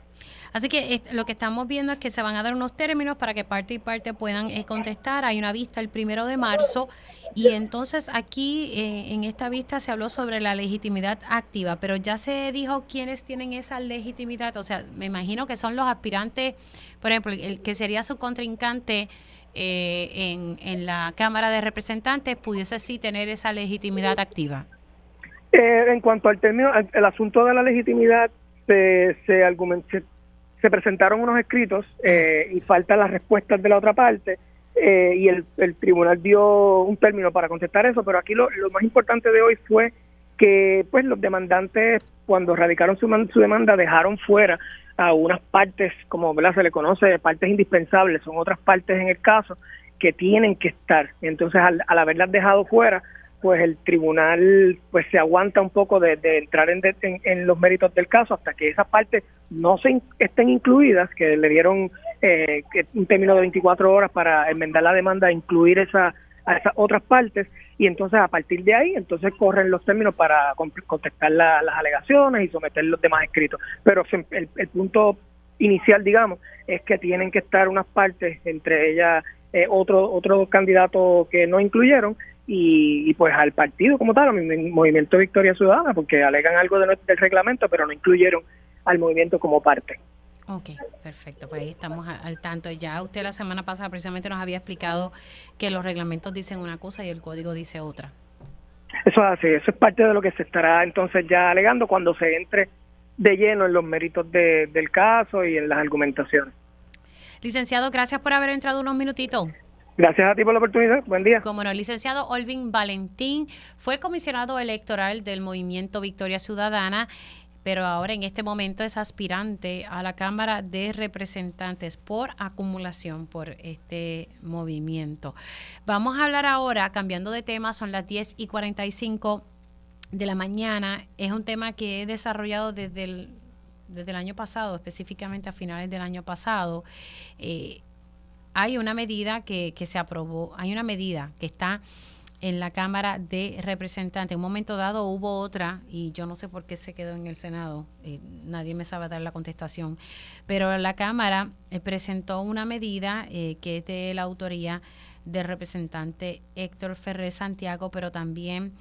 [SPEAKER 1] Así que lo que estamos viendo es que se van a dar unos términos para que parte y parte puedan eh, contestar. Hay una vista el primero de marzo y entonces aquí eh, en esta vista se habló sobre la legitimidad activa, pero ya se dijo quiénes tienen esa legitimidad. O sea, me imagino que son los aspirantes, por ejemplo, el que sería su contrincante eh, en, la Cámara de Representantes pudiese sí tener esa legitimidad activa?
[SPEAKER 6] Eh, en cuanto al término, el asunto de la legitimidad, se, se, se, presentaron unos escritos eh, y faltan las respuestas de la otra parte. y el, el, tribunal dio un término para contestar eso, pero aquí lo, lo más importante de hoy fue que pues los demandantes cuando radicaron su, su demanda dejaron fuera a unas partes, como se le conoce, partes indispensables, son otras partes en el caso que tienen que estar. Entonces, al, haberlas dejado fuera, pues el tribunal pues se aguanta un poco de, entrar en, en, los méritos del caso hasta que esas partes no se estén incluidas, que le dieron eh, un término de 24 horas para enmendar la demanda incluir esa a esas otras partes y entonces a partir de ahí entonces corren los términos para contestar las alegaciones y someter los demás escritos. Pero el, punto inicial, digamos, es que tienen que estar unas partes, entre ellas eh, otro, otro candidato que no incluyeron y, pues al partido como tal, al Movimiento Victoria Ciudadana, porque alegan algo del reglamento, pero no incluyeron al movimiento como parte.
[SPEAKER 1] Ok, perfecto. Pues ahí estamos al tanto. Ya usted la semana pasada precisamente nos había explicado que los reglamentos dicen una cosa y el código dice otra.
[SPEAKER 6] Eso es así, eso es parte de lo que se estará entonces ya alegando cuando se entre de lleno en los méritos del caso y en las argumentaciones.
[SPEAKER 1] Licenciado, gracias por haber entrado unos minutitos.
[SPEAKER 6] Gracias a ti por la oportunidad. Buen día.
[SPEAKER 1] Como no, el licenciado Olvin Valentín fue comisionado electoral del Movimiento Victoria Ciudadana pero ahora en este momento es aspirante a la Cámara de Representantes por acumulación por este movimiento. Vamos a hablar ahora, cambiando de tema, son las 10 y 45 de la mañana. Es un tema que he desarrollado desde el, desde el año pasado, específicamente a finales del año pasado. Eh, hay una medida que, que se aprobó, hay una medida que está en la Cámara de Representantes. En un momento dado hubo otra y yo no sé por qué se quedó en el Senado, eh, nadie me sabe dar la contestación, pero la Cámara eh, presentó una medida eh, que es de la autoría del representante Héctor Ferrer Santiago, pero también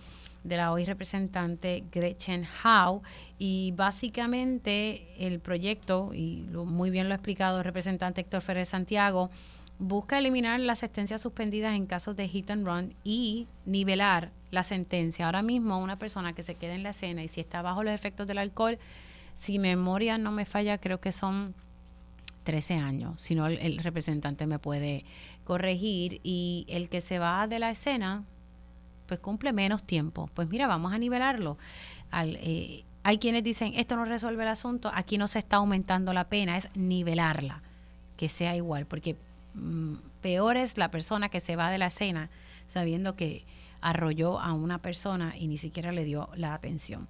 [SPEAKER 1] de la hoy representante Gretchen Howe y básicamente el proyecto, y muy bien lo ha explicado el representante Héctor Ferrer Santiago, busca eliminar las sentencias suspendidas en casos de hit and run y nivelar la sentencia. Ahora mismo una persona que se queda en la escena y si está bajo los efectos del alcohol, si memoria no me falla, creo que son 13 años, si no el, representante me puede corregir y el que se va de la escena pues cumple menos tiempo. Pues mira, vamos a nivelarlo. Eh, hay quienes dicen, esto no resuelve el asunto, aquí no se está aumentando la pena, es nivelarla, que sea igual, porque peor es la persona que se va de la escena sabiendo que arrolló a una persona y ni siquiera le dio la atención.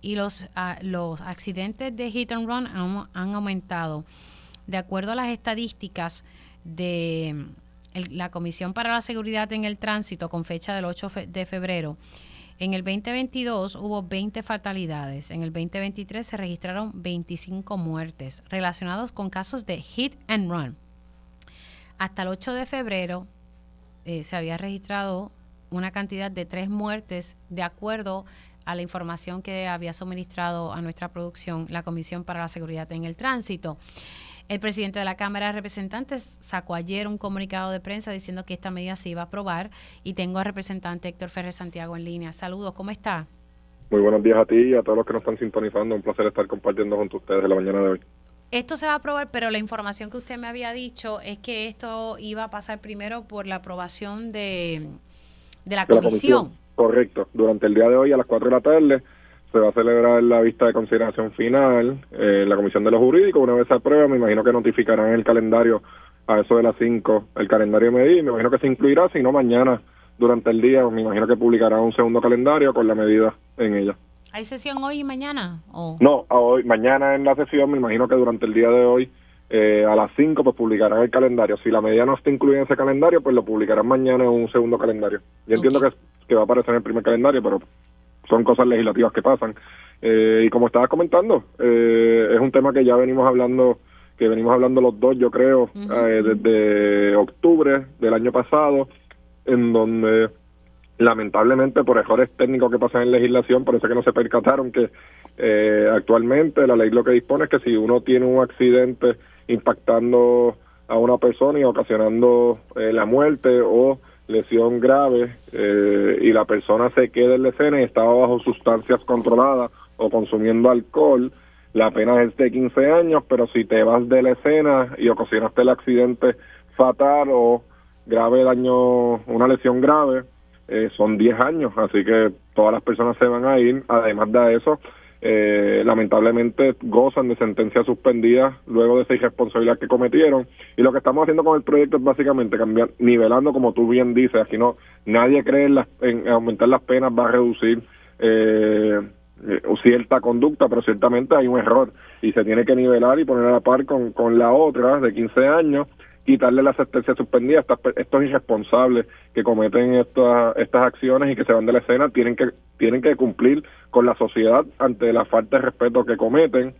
[SPEAKER 1] Y los, ah, los accidentes de hit and run han, aumentado. De acuerdo a las estadísticas de la Comisión para la Seguridad en el Tránsito con fecha del 8 de febrero, en el 2022 hubo 20 fatalidades. En el 2023 se registraron 25 muertes relacionados con casos de hit and run hasta el 8 de febrero eh, se había registrado una cantidad de tres muertes de acuerdo a la información que había suministrado a nuestra producción la Comisión para la Seguridad en el Tránsito. El presidente de la Cámara de Representantes sacó ayer un comunicado de prensa diciendo que esta medida se iba a aprobar y tengo al representante Héctor Ferrer Santiago en línea. Saludos, ¿cómo está?
[SPEAKER 7] Muy buenos días a ti y a todos los que nos están sintonizando. Un placer estar compartiendo con ustedes en la mañana de hoy.
[SPEAKER 1] Esto se va a aprobar, pero la información que usted me había dicho es que esto iba a pasar primero por la aprobación de, de la, comisión.
[SPEAKER 7] Correcto. Durante el día de hoy a las 4 de la tarde se va a celebrar la vista de consideración final en la Comisión de los Jurídicos. Una vez se aprueba, me imagino que notificarán el calendario a eso de las 5, el calendario de medida. Me imagino que se incluirá, si no mañana durante el día, me imagino que publicará un segundo calendario con la medida en ella.
[SPEAKER 1] ¿Hay sesión hoy y mañana? O?
[SPEAKER 7] No, hoy, mañana en la sesión, me imagino que durante el día de hoy, eh, a las 5, pues publicarán el calendario. Si la medida no está incluida en ese calendario, pues lo publicarán mañana en un segundo calendario. Yo entiendo que, que va a aparecer en el primer calendario, pero son cosas legislativas que pasan. Eh, y como estaba comentando, eh, es un tema que ya venimos hablando, que venimos hablando los dos, yo creo, eh, desde octubre del año pasado, en donde lamentablemente por errores técnicos que pasan en legislación, por eso que no se percataron que actualmente la ley lo que dispone es que si uno tiene un accidente impactando a una persona y ocasionando la muerte o lesión grave eh, y la persona se queda en la escena y estaba bajo sustancias controladas o consumiendo alcohol, la pena es de 15 años, pero si te vas de la escena y ocasionaste el accidente fatal o grave daño, una lesión grave, eh, son 10 años, así que todas las personas se van a ir, además de eso, eh, lamentablemente gozan de sentencia suspendida luego de esa irresponsabilidad que cometieron. Y lo que estamos haciendo con el proyecto es básicamente cambiar, nivelando, como tú bien dices, aquí no, nadie cree en, en aumentar las penas, va a reducir eh, cierta conducta, pero ciertamente hay un error y se tiene que nivelar y poner a la par con, con la otra de 15 años quitarle la sentencia suspendida. Estas, estos irresponsables que cometen estas, estas acciones y que se van de la escena tienen que, tienen que cumplir con la sociedad ante la falta de respeto que cometen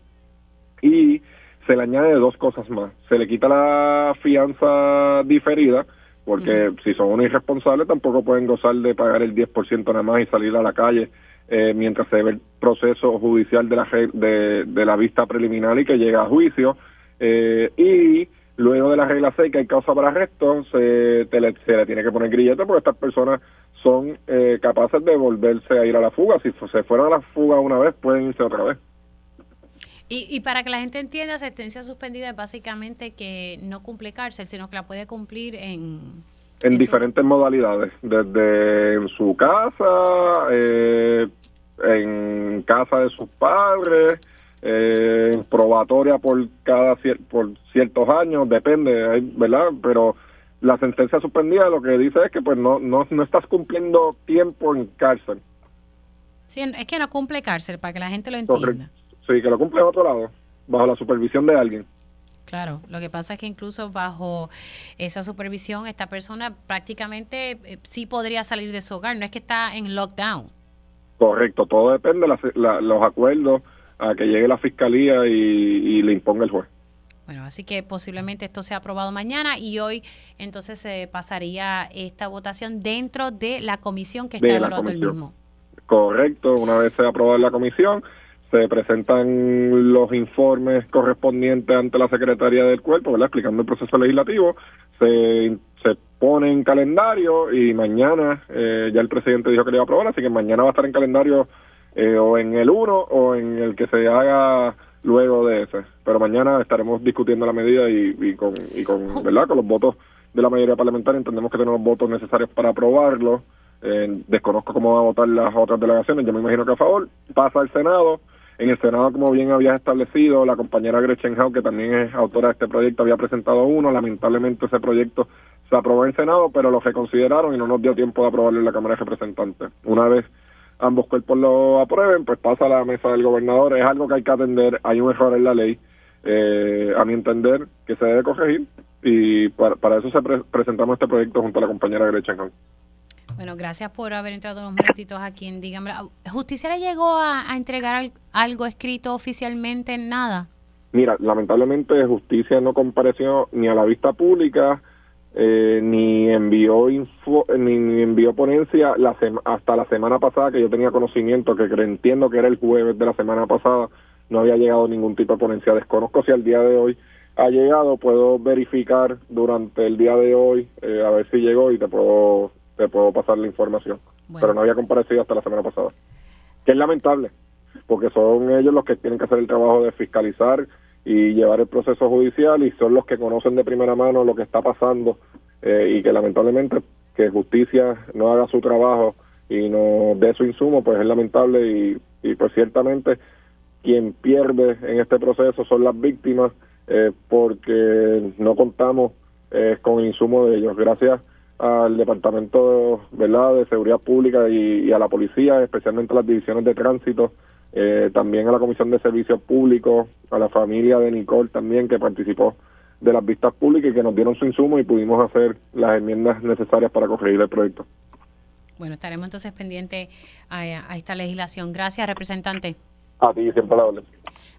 [SPEAKER 7] y se le añade dos cosas más. Se le quita la fianza diferida, porque si son unos irresponsables tampoco pueden gozar de pagar el 10% nada más y salir a la calle eh, mientras se ve el proceso judicial de la, de, de la vista preliminar y que llega a juicio. Eh, y Luego de la regla 6 que hay causa para arresto, se, le, se le tiene que poner grillete porque estas personas son eh, capaces de volverse a ir a la fuga. Si se fueron a la fuga una vez, pueden irse otra vez.
[SPEAKER 1] Y, y para que la gente entienda, sentencia suspendida es básicamente que no cumple cárcel, sino que la puede cumplir en...
[SPEAKER 7] En diferentes modalidades, desde en su casa, eh, en casa de sus padres, eh, probatoria por cada por ciertos años, depende, ¿verdad? Pero la sentencia suspendida lo que dice es que pues no, no, no estás cumpliendo tiempo en cárcel.
[SPEAKER 1] Sí, es que no cumple cárcel, para que la gente lo entienda.
[SPEAKER 7] Sí, que lo cumple a otro lado, bajo la supervisión de alguien.
[SPEAKER 1] Claro, lo que pasa es que incluso bajo esa supervisión esta persona prácticamente eh, sí podría salir de su hogar, no es que está en lockdown.
[SPEAKER 7] Correcto, todo depende de los acuerdos a que llegue la fiscalía y, le imponga el juez.
[SPEAKER 1] Bueno, así que posiblemente esto sea aprobado mañana y hoy entonces se pasaría esta votación dentro de la comisión que está evaluando el mismo.
[SPEAKER 7] Correcto, una vez se aprobado en la comisión, se presentan los informes correspondientes ante la Secretaría del Cuerpo, ¿verdad? explicando el proceso legislativo, se, se pone en calendario y mañana, eh, ya el presidente dijo que le iba a aprobar, así que mañana va a estar en calendario eh, o en el uno o en el que se haga luego de ese. Pero mañana estaremos discutiendo la medida y, con, y con, ¿verdad? con los votos de la mayoría parlamentaria. Entendemos que tenemos votos necesarios para aprobarlo. Eh, desconozco cómo van a votar las otras delegaciones. Yo me imagino que a favor. Pasa al Senado. En el Senado, como bien había establecido, la compañera Gretchen Howe, que también es autora de este proyecto, había presentado uno. Lamentablemente ese proyecto se aprobó en Senado, pero lo reconsideraron y no nos dio tiempo de aprobarlo en la Cámara de Representantes. Una vez ambos cuerpos lo aprueben, pues pasa a la mesa del gobernador. Es algo que hay que atender. Hay un error en la ley, eh, a mi entender, que se debe corregir. Y para, eso se presentamos este proyecto junto a la compañera Gretchen
[SPEAKER 1] Bueno, gracias por haber entrado unos minutitos aquí en Dígame. ¿Justicia le llegó a, entregar algo escrito oficialmente en nada?
[SPEAKER 7] Mira, lamentablemente Justicia no compareció ni a la vista pública eh, ni envió info, ni, envió ponencia la hasta la semana pasada que yo tenía conocimiento, que entiendo que era el jueves de la semana pasada, no había llegado ningún tipo de ponencia. Desconozco si al día de hoy ha llegado, puedo verificar durante el día de hoy eh, a ver si llegó y te puedo te puedo pasar la información. Pero no había comparecido hasta la semana pasada. Que es lamentable, porque son ellos los que tienen que hacer el trabajo de fiscalizar y llevar el proceso judicial y son los que conocen de primera mano lo que está pasando eh, y que lamentablemente que justicia no haga su trabajo y no dé su insumo, pues es lamentable y, y pues ciertamente quien pierde en este proceso son las víctimas eh, porque no contamos eh, con insumo de ellos. Gracias al Departamento ¿verdad? de Seguridad Pública y, a la policía, especialmente las divisiones de tránsito, eh, también a la Comisión de Servicios Públicos, a la familia de Nicole también que participó de las vistas públicas y que nos dieron su insumo y pudimos hacer las enmiendas necesarias para corregir el proyecto.
[SPEAKER 1] Bueno, estaremos entonces pendientes a, a esta legislación. Gracias, representante.
[SPEAKER 7] A ti, siempre la orden.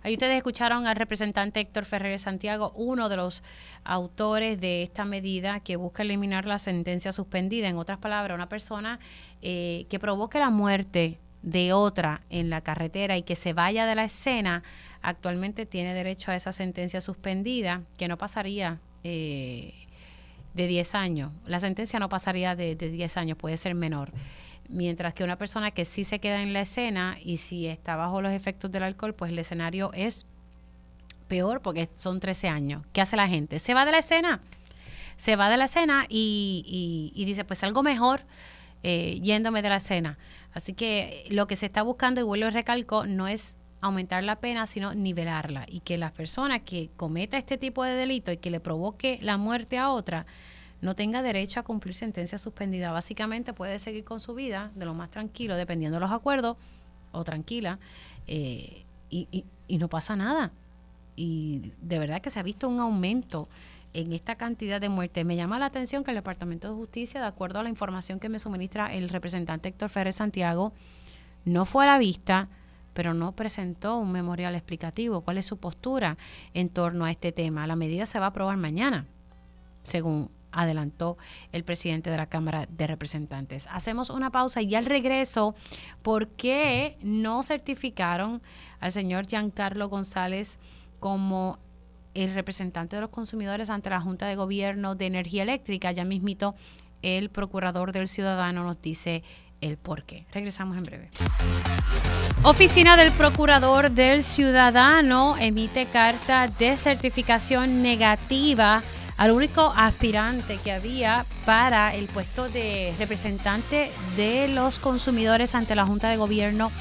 [SPEAKER 1] Ahí ustedes escucharon al representante Héctor Ferrer Santiago, uno de los autores de esta medida que busca eliminar la sentencia suspendida. En otras palabras, una persona eh, que provoque la muerte de otra en la carretera y que se vaya de la escena, actualmente tiene derecho a esa sentencia suspendida, que no pasaría eh, de 10 años. La sentencia no pasaría de, de 10 años, puede ser menor mientras que una persona que sí se queda en la escena y si está bajo los efectos del alcohol, pues el escenario es peor porque son 13 años. ¿Qué hace la gente? Se va de la escena, se va de la escena y, dice, pues algo mejor eh, yéndome de la escena. Así que lo que se está buscando, y vuelvo y recalco, no es aumentar la pena, sino nivelarla y que las personas que cometa este tipo de delito y que le provoque la muerte a otra, no tenga derecho a cumplir sentencia suspendida. Básicamente puede seguir con su vida de lo más tranquilo, dependiendo de los acuerdos, o tranquila, eh, y, y, no pasa nada. Y de verdad que se ha visto un aumento en esta cantidad de muertes. Me llama la atención que el Departamento de Justicia, de acuerdo a la información que me suministra el representante Héctor Ferrer Santiago, no fue a la vista, pero no presentó un memorial explicativo. ¿Cuál es su postura en torno a este tema? La medida se va a aprobar mañana, según adelantó el presidente de la Cámara de Representantes. Hacemos una pausa y al regreso, ¿por qué no certificaron al señor Giancarlo González como el representante de los consumidores ante la Junta de Gobierno de Energía Eléctrica? Ya mismito el procurador del ciudadano nos dice el por qué. Regresamos en breve. Oficina del Procurador del Ciudadano emite carta de certificación negativa al único aspirante que había para el puesto de representante de los consumidores ante la Junta de Gobierno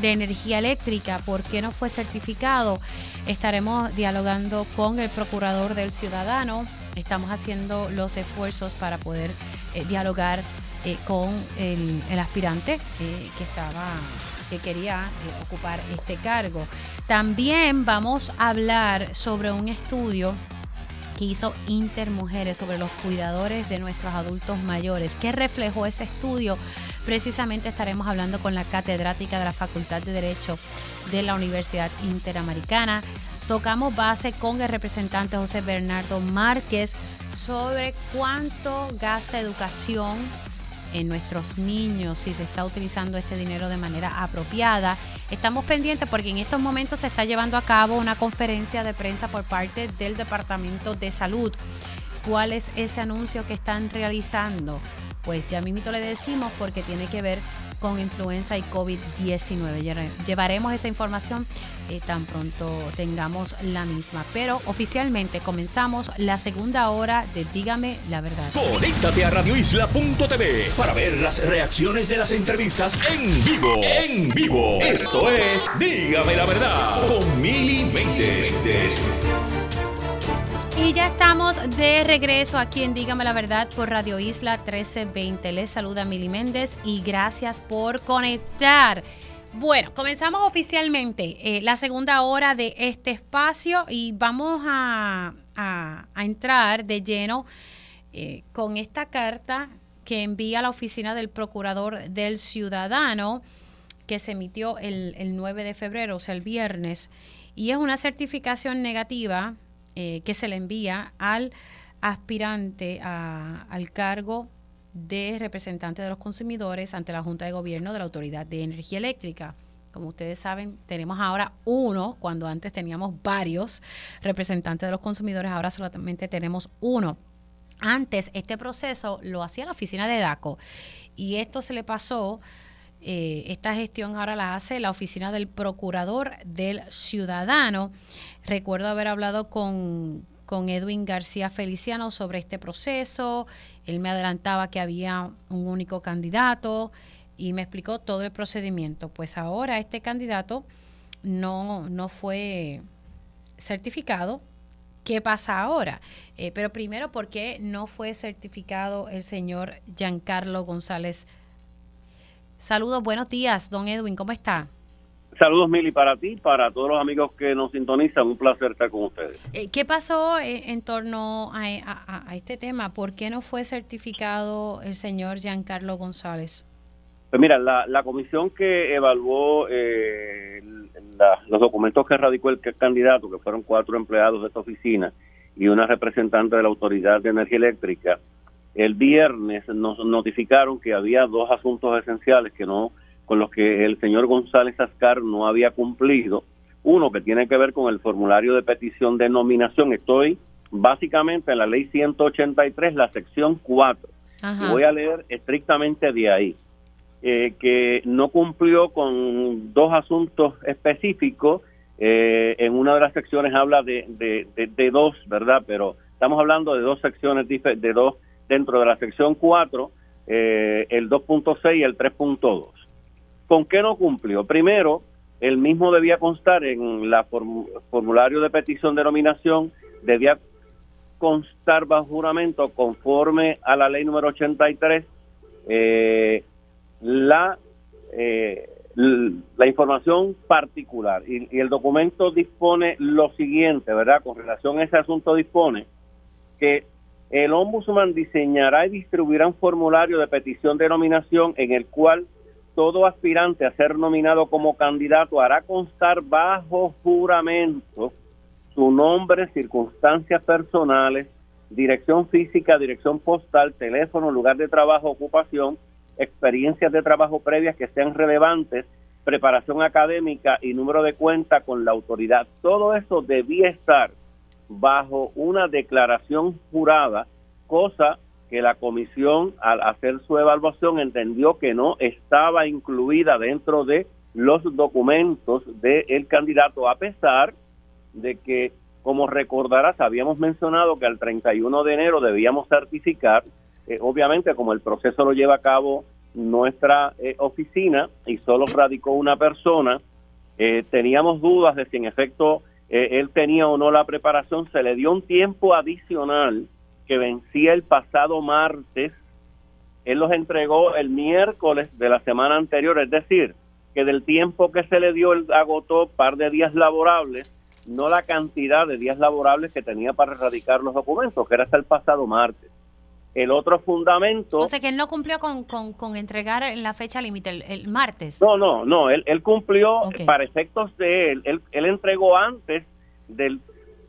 [SPEAKER 1] de Energía Eléctrica. ¿Por qué no fue certificado? Estaremos dialogando con el Procurador del Ciudadano. Estamos haciendo los esfuerzos para poder eh, dialogar eh, con el, aspirante eh, que estaba que quería ocupar este cargo. También vamos a hablar sobre un estudio que hizo Intermujeres sobre los cuidadores de nuestros adultos mayores. ¿Qué reflejó ese estudio? Precisamente estaremos hablando con la catedrática de la Facultad de Derecho de la Universidad Interamericana. Tocamos base con el representante José Bernardo Márquez sobre cuánto gasta educación en nuestros niños, si se está utilizando este dinero de manera apropiada. Estamos pendientes porque en estos momentos se está llevando a cabo una conferencia de prensa por parte del Departamento de Salud. ¿Cuál es ese anuncio que están realizando? Pues ya mismito le decimos porque tiene que ver con influenza y COVID-19. Llevaremos esa información eh, tan pronto tengamos la misma. Pero oficialmente comenzamos la segunda hora de Dígame la verdad.
[SPEAKER 4] Conéctate a radioisla.tv para ver las reacciones de las entrevistas en vivo. En vivo. Esto es Dígame la verdad con Mili Méndez.
[SPEAKER 1] Y ya estamos de regreso aquí en Dígame la Verdad por Radio Isla 1320. Les saluda Mili Méndez y gracias por conectar. Bueno, comenzamos oficialmente eh, la segunda hora de este espacio y vamos a, entrar de lleno eh, con esta carta que envía la oficina del Procurador del Ciudadano que se emitió el, el 9 de febrero, o sea, el viernes, y es una certificación negativa eh, que se le envía al aspirante al cargo de representante de los consumidores ante la Junta de Gobierno de la Autoridad de Energía Eléctrica. Como ustedes saben, tenemos ahora uno, cuando antes teníamos varios representantes de los consumidores, ahora solamente tenemos uno. Antes este proceso lo hacía la oficina de DACO y esto se le pasó, eh, esta gestión ahora la hace la oficina del procurador del ciudadano. Recuerdo haber hablado con, con Edwin García Feliciano sobre este proceso. Él me adelantaba que había un único candidato y me explicó todo el procedimiento. Pues ahora este candidato no, no fue certificado. ¿Qué pasa ahora? Eh, pero primero, ¿por qué no fue certificado el señor Giancarlo González? Saludos, buenos días, don Edwin, ¿cómo está?
[SPEAKER 8] Saludos, Mili, para ti, para todos los amigos que nos sintonizan. Un placer estar con ustedes.
[SPEAKER 1] Eh, ¿Qué pasó eh, en torno a, este tema? ¿Por qué no fue certificado el señor Giancarlo González?
[SPEAKER 8] Pues mira, la, comisión que evaluó eh, los documentos que radicó el candidato, que fueron cuatro empleados de esta oficina y una representante de la Autoridad de Energía Eléctrica, el viernes nos notificaron que había dos asuntos esenciales que no con los que el señor González Ascar no había cumplido. Uno que tiene que ver con el formulario de petición de nominación. Estoy básicamente en la ley 183, la sección 4. Y voy a leer estrictamente de ahí. Eh, que no cumplió con dos asuntos específicos. Eh, en una de las secciones habla de, de, dos, ¿verdad? Pero estamos hablando de dos secciones, de dos dentro de la sección 4, eh, el 2.6 y el 3.2. ¿Con qué no cumplió? Primero, el mismo debía constar en la formulario de petición de nominación, debía constar bajo juramento conforme a la ley número 83 eh, la eh, la información particular y, y, el documento dispone lo siguiente, ¿verdad? Con relación a ese asunto dispone que el ombudsman diseñará y distribuirá un formulario de petición de nominación en el cual todo aspirante a ser nominado como candidato hará constar bajo juramento su nombre, circunstancias personales, dirección física, dirección postal, teléfono, lugar de trabajo, ocupación, experiencias de trabajo previas que sean relevantes, preparación académica y número de cuenta con la autoridad. Todo eso debía estar bajo una declaración jurada, cosa que la comisión al hacer su evaluación entendió que no estaba incluida dentro de los documentos del candidato, a pesar de que, como recordarás, habíamos mencionado que al 31 de enero debíamos certificar, eh, obviamente como el proceso lo lleva a cabo nuestra eh, oficina y solo radicó una persona, eh, teníamos dudas de si en efecto él tenía o no la preparación, se le dio un tiempo adicional que vencía el pasado martes, él los entregó el miércoles de la semana anterior, es decir, que del tiempo que se le dio, él agotó par de días laborables, no la cantidad de días laborables que tenía para erradicar los documentos, que era hasta el pasado martes. El otro fundamento...
[SPEAKER 1] O sea, que él no cumplió con, con, entregar en la fecha límite, el, martes.
[SPEAKER 8] No, no, no, él, él cumplió para efectos de él, él, él entregó antes del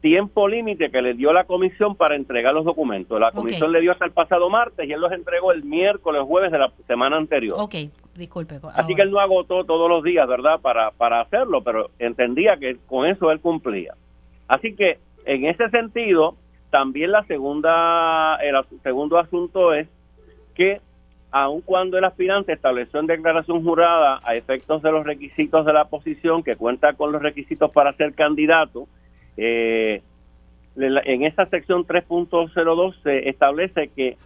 [SPEAKER 8] tiempo límite que le dio la comisión para entregar los documentos. La comisión le dio hasta el pasado martes y él los entregó el miércoles, jueves de la semana anterior.
[SPEAKER 1] Ok, disculpe.
[SPEAKER 8] Así que él no agotó todos los días, ¿verdad?, para, para hacerlo, pero entendía que con eso él cumplía. Así que en ese sentido, también la segunda, el segundo asunto es que aun cuando el aspirante estableció en declaración jurada a efectos de los requisitos de la posición, que cuenta con los requisitos para ser candidato, eh, en esta sección 3.02 se establece que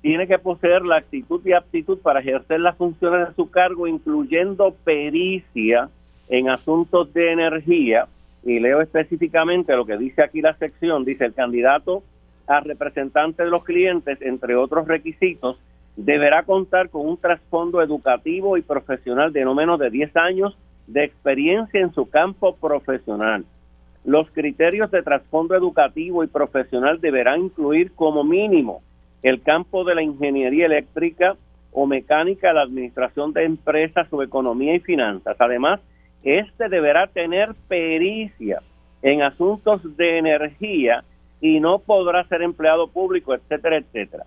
[SPEAKER 8] tiene que poseer la actitud y aptitud para ejercer las funciones de su cargo, incluyendo pericia en asuntos de energía. Y leo específicamente lo que dice aquí la sección. Dice el candidato a representante de los clientes, entre otros requisitos, deberá contar con un trasfondo educativo y profesional de no menos de 10 años de experiencia en su campo profesional los criterios de trasfondo educativo y profesional deberán incluir como mínimo el campo de la ingeniería eléctrica o mecánica, la administración de empresas o economía y finanzas. Además, este deberá tener pericia en asuntos de energía y no podrá ser empleado público, etcétera, etcétera.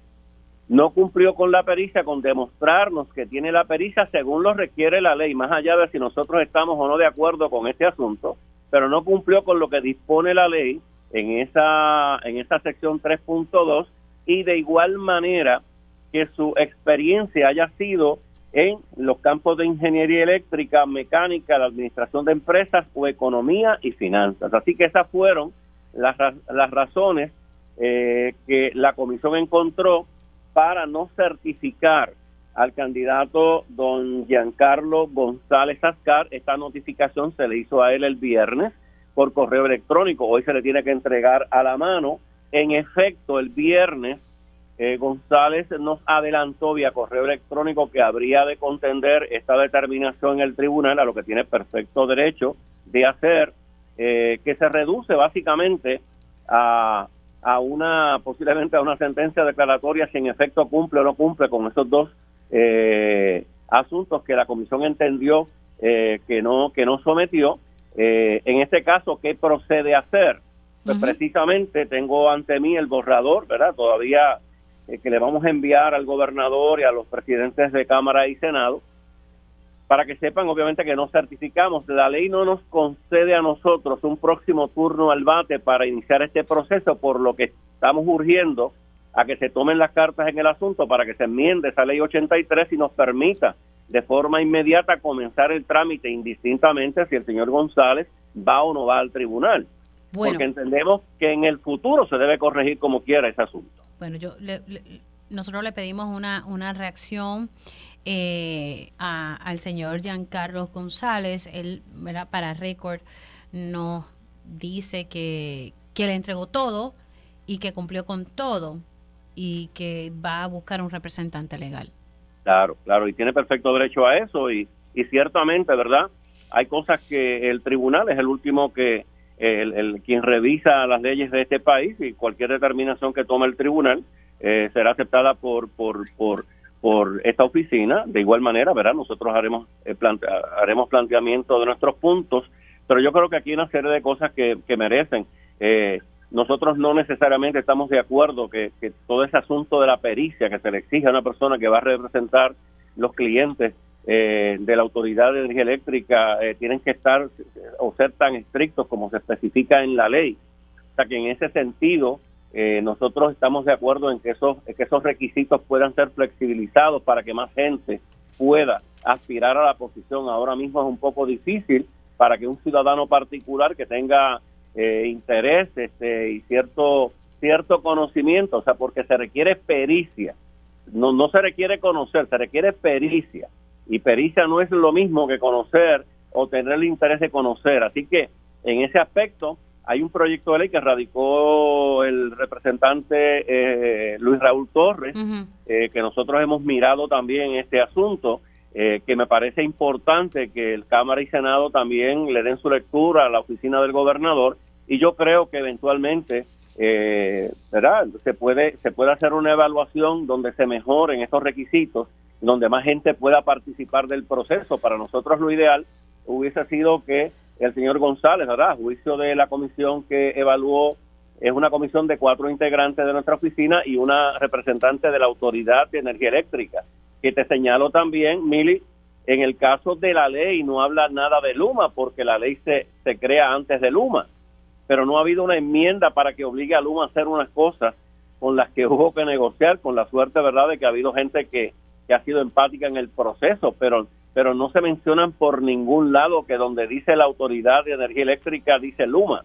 [SPEAKER 8] No cumplió con la pericia, con demostrarnos que tiene la pericia según lo requiere la ley, más allá de si nosotros estamos o no de acuerdo con este asunto, pero no cumplió con lo que dispone la ley en esa, en esa sección 3.2 y de igual manera que su experiencia haya sido en los campos de ingeniería eléctrica, mecánica, la administración de empresas o economía y finanzas. Así que esas fueron las, las razones eh, que la comisión encontró para no certificar al candidato don Giancarlo González Ascar. Esta notificación se le hizo a él el viernes por correo electrónico. Hoy se le tiene que entregar a la mano. En efecto, el viernes eh, González nos adelantó vía correo electrónico que habría de contender esta determinación en el tribunal, a lo que tiene perfecto derecho de hacer, eh, que se reduce básicamente a, a, una, posiblemente a una sentencia declaratoria si en efecto cumple o no cumple con esos dos eh, asuntos que la comisión entendió que no que no sometió. en este caso, ¿qué procede a hacer? Pues precisamente tengo ante mí el borrador, ¿verdad? Todavía eh, que le vamos a enviar al gobernador y a los presidentes de Cámara y Senado para que sepan obviamente que no certificamos. La ley no nos concede a nosotros un próximo turno al bate para iniciar este proceso, por lo que estamos urgiendo a que se tomen las cartas en el asunto para que se enmiende esa ley 83 y nos permita de forma inmediata comenzar el trámite indistintamente si el señor González va o no va al tribunal. Porque entendemos que en el futuro se debe corregir como quiera ese asunto.
[SPEAKER 1] Bueno, yo nosotros le pedimos una, una reacción eh, al señor Giancarlo González. Él, para récord, nos dice que, que le entregó todo y que cumplió con todo y que va a buscar un representante legal.
[SPEAKER 8] Claro, claro, y tiene perfecto derecho a eso y, y ciertamente, ¿verdad? Hay cosas que el tribunal es el último que, el, quien revisa las leyes de este país y cualquier determinación que tome el tribunal eh, será aceptada por, por, por, por esta oficina. De igual manera, ¿verdad? Nosotros haremos, eh, haremos planteamiento de nuestros puntos, pero yo creo que aquí hay una serie de cosas que, que merecen. Eh, nosotros no necesariamente estamos de acuerdo que, todo ese asunto de la pericia que se le exige a una persona que va a representar los clientes eh, de la Autoridad de Energía Eléctrica eh, tienen que estar o ser tan estrictos como se especifica en la ley. O sea que en ese sentido eh, nosotros estamos de acuerdo en que esos, que esos requisitos puedan ser flexibilizados para que más gente pueda aspirar a la posición. Ahora mismo es un poco difícil para que un ciudadano particular que tenga interés este, y cierto cierto conocimiento, o sea, porque se requiere pericia, no, no se requiere conocer, se requiere pericia. Y pericia no es lo mismo que conocer o tener el interés de conocer. Así que en ese aspecto hay un proyecto de ley que radicó el representante eh, Luis Raúl Torres, eh, que nosotros hemos mirado también este asunto, eh, que me parece importante que el Cámara y Senado también le den su lectura a la oficina del gobernador y yo creo que eventualmente ¿verdad? se puede se puede hacer una evaluación donde se mejoren estos requisitos donde más gente pueda participar del proceso. Para nosotros lo ideal hubiese sido que el señor González, ¿verdad? Juicio de la comisión que evaluó, es una comisión de cuatro integrantes de nuestra oficina y una representante de la Autoridad de Energía Eléctrica, que te señalo también, Mili, en el caso de la ley no habla nada de Luma, porque la ley se, se crea antes de Luma, pero no ha habido una enmienda para que obligue a Luma a hacer unas cosas con las que hubo que negociar, con la suerte, ¿verdad?, de que ha habido gente que que ha sido empática en el proceso, pero pero no se mencionan por ningún lado que donde dice la autoridad de energía eléctrica dice Luma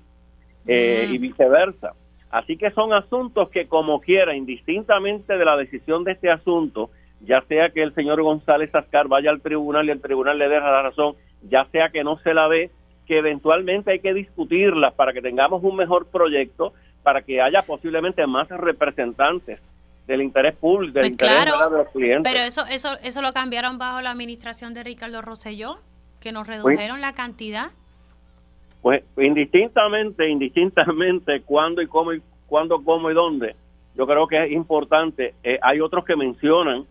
[SPEAKER 8] eh, y viceversa. Así que son asuntos que como quiera, indistintamente de la decisión de este asunto, ya sea que el señor González Ascar vaya al tribunal y el tribunal le dé la razón, ya sea que no se la dé, que eventualmente hay que discutirlas para que tengamos un mejor proyecto, para que haya posiblemente más representantes del interés público, del pues interés de los clientes.
[SPEAKER 1] Pero eso, eso, eso lo cambiaron bajo la administración de Ricardo Rosselló, que nos redujeron la cantidad.
[SPEAKER 8] Pues indistintamente, indistintamente cuándo y cómo y cuándo, cómo y dónde, yo creo que es importante. Eh, hay otros que mencionan,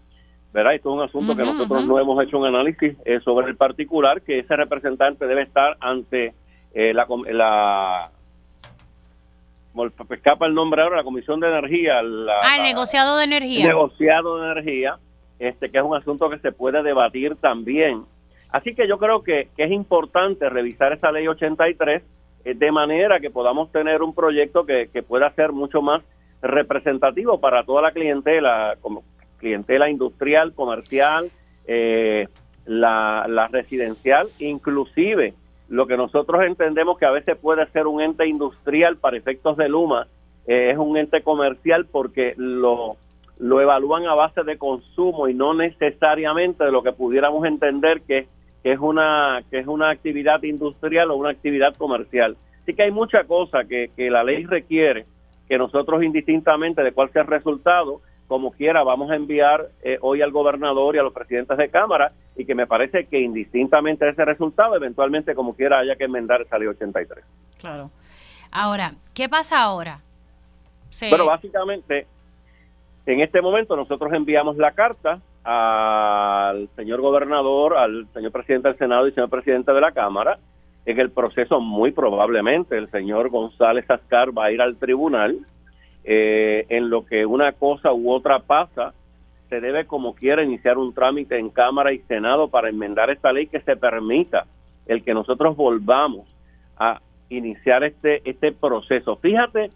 [SPEAKER 8] ¿verdad? Esto es un asunto que nosotros no hemos hecho un análisis eh, sobre el particular, que ese representante debe estar ante eh, la, la escapa el nombre ahora, la Comisión de Energía.
[SPEAKER 1] ah, el negociado de energía.
[SPEAKER 8] negociado de energía, este, que es un asunto que se puede debatir también. Así que yo creo que, es importante revisar esa ley 83 eh, de manera que podamos tener un proyecto que, que pueda ser mucho más representativo para toda la clientela, como clientela industrial, comercial, eh, la, la residencial, inclusive lo que nosotros entendemos que a veces puede ser un ente industrial para efectos de Luma, eh, es un ente comercial porque lo, lo evalúan a base de consumo y no necesariamente de lo que pudiéramos entender que, es una que es una actividad industrial o una actividad comercial. Así que hay mucha cosa que, que la ley requiere que nosotros indistintamente de cuál sea el resultado, como quiera, vamos a enviar eh, hoy al gobernador y a los presidentes de Cámara y que me parece que indistintamente de ese resultado, eventualmente como quiera haya que enmendar esa ley 83.
[SPEAKER 1] Claro. Ahora, ¿qué pasa ahora?
[SPEAKER 8] Bueno, básicamente, en este momento nosotros enviamos la carta al señor gobernador, al señor presidente del Senado y señor presidente de la Cámara. En el proceso, muy probablemente, el señor González Ascar va a ir al tribunal eh, en lo que una cosa u otra pasa, se debe como quiera iniciar un trámite en Cámara y Senado para enmendar esta ley que se permita el que nosotros volvamos a iniciar este, este proceso. Fíjate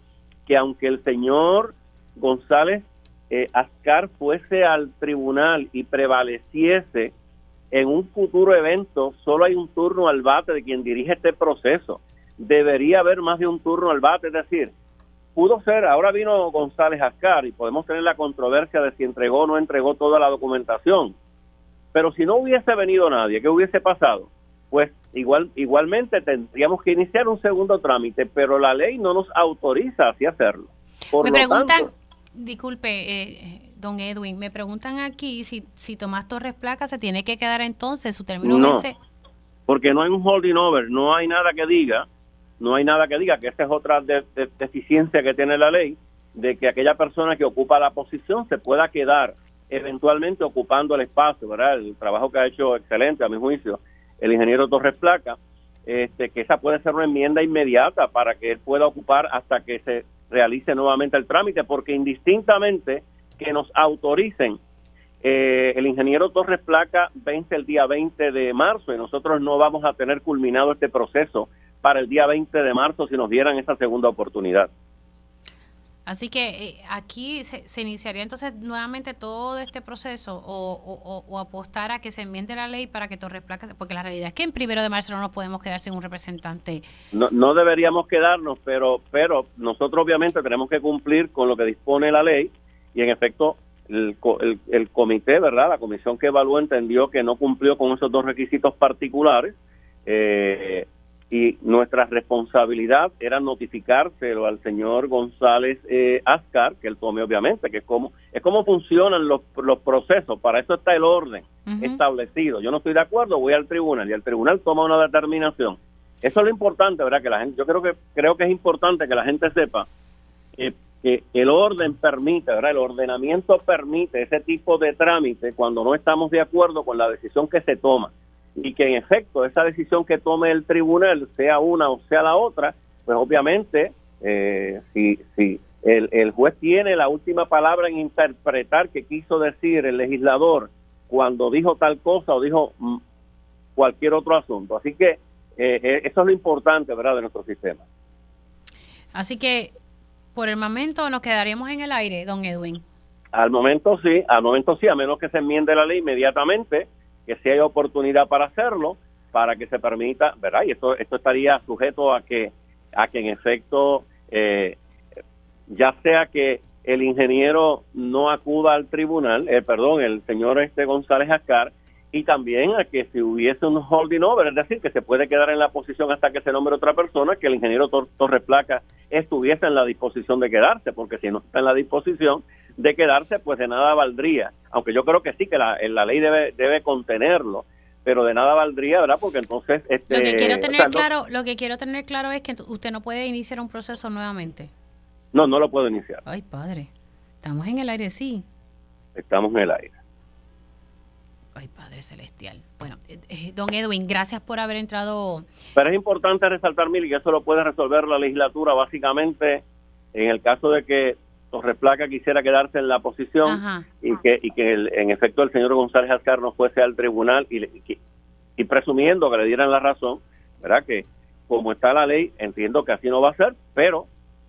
[SPEAKER 8] que aunque el señor González eh, Ascar fuese al tribunal y prevaleciese en un futuro evento, solo hay un turno al bate de quien dirige este proceso. Debería haber más de un turno al bate, es decir, pudo ser, ahora vino González Ascar y podemos tener la controversia de si entregó o no entregó toda la documentación. Pero si no hubiese venido nadie, ¿qué hubiese pasado? Pues igual, igualmente tendríamos que iniciar un segundo trámite, pero la ley no nos autoriza así hacerlo.
[SPEAKER 1] me preguntan, disculpe, eh, don Edwin, me preguntan aquí si, si Tomás Torres Placa se tiene que quedar entonces, su término
[SPEAKER 8] no, porque no hay un holding over, no hay nada que diga no hay nada que diga que esa es otra deficiencia que tiene la ley, de que aquella persona que ocupa la posición se pueda quedar eventualmente ocupando el espacio, ¿verdad? El trabajo que ha hecho excelente, a mi juicio, el ingeniero Torres Placa, este, que esa puede ser una enmienda inmediata para que él pueda ocupar hasta que se realice nuevamente el trámite, porque indistintamente que nos autoricen, eh, el ingeniero Torres Placa vence el día 20 de marzo y nosotros no vamos a tener culminado este proceso para el día 20 de marzo si nos dieran esa segunda oportunidad.
[SPEAKER 1] Así que eh, aquí se, iniciaría entonces nuevamente todo este proceso o, apostar a que se enmiende la ley para que Torres Placa, porque la realidad es que en primero de marzo no nos podemos quedar sin un representante.
[SPEAKER 8] No, no deberíamos quedarnos, pero, pero nosotros obviamente tenemos que cumplir con lo que dispone la ley y en efecto el, el, el comité, ¿verdad? La comisión que evaluó entendió que no cumplió con esos dos requisitos particulares. Eh, y nuestra responsabilidad era notificárselo al señor González eh, Ascar, que él tome obviamente, que es como, es como funcionan los, los procesos, para eso está el orden establecido. Yo no estoy de acuerdo, voy al tribunal y el tribunal toma una determinación. Eso es lo importante, ¿verdad? Que la gente, yo creo que creo que es importante que la gente sepa que el orden permite, ¿verdad? El ordenamiento permite ese tipo de trámite cuando no estamos de acuerdo con la decisión que se toma y que en efecto esa decisión que tome el tribunal, sea una o sea la otra, pues obviamente eh, si, si el, el juez tiene la última palabra en interpretar qué quiso decir el legislador cuando dijo tal cosa o dijo mm, cualquier otro asunto. Así que eh, eh, eso es lo importante, ¿verdad?, de nuestro sistema.
[SPEAKER 1] Así que por el momento nos quedaríamos en el aire, don Edwin.
[SPEAKER 8] Al momento sí, al momento sí, a menos que se enmiende la ley inmediatamente que si hay oportunidad para hacerlo, para que se permita, ¿verdad? Y esto, esto estaría sujeto a que, a que en efecto, eh, ya sea que el ingeniero no acuda al tribunal, eh, perdón, el señor este González Ascar, y también a que si hubiese un holding over, es decir, que se puede quedar en la posición hasta que se nombre otra persona, que el ingeniero Torres Placa estuviese en la disposición de quedarse, porque si no está en la disposición de quedarse, pues de nada valdría. Aunque yo creo que sí, que la, la ley debe, debe contenerlo, pero de nada valdría, ¿verdad? Porque entonces... Este,
[SPEAKER 1] lo que quiero tener claro lo que quiero tener claro es que usted no puede iniciar un proceso nuevamente.
[SPEAKER 8] No, no lo puedo iniciar.
[SPEAKER 1] Ay, padre. Estamos en el aire, sí.
[SPEAKER 8] Estamos en el aire.
[SPEAKER 1] Ay, Padre Celestial. Bueno, eh, eh, don Edwin, gracias por haber entrado.
[SPEAKER 8] Pero es importante resaltar, Mil, que eso lo puede resolver la legislatura básicamente en el caso de que Torres Placa quisiera quedarse en la posición y que, y que en efecto el señor González Ascar no fuese al tribunal y, y, presumiendo que le dieran la razón, ¿verdad? Que como está la ley, entiendo que así no va a ser, pero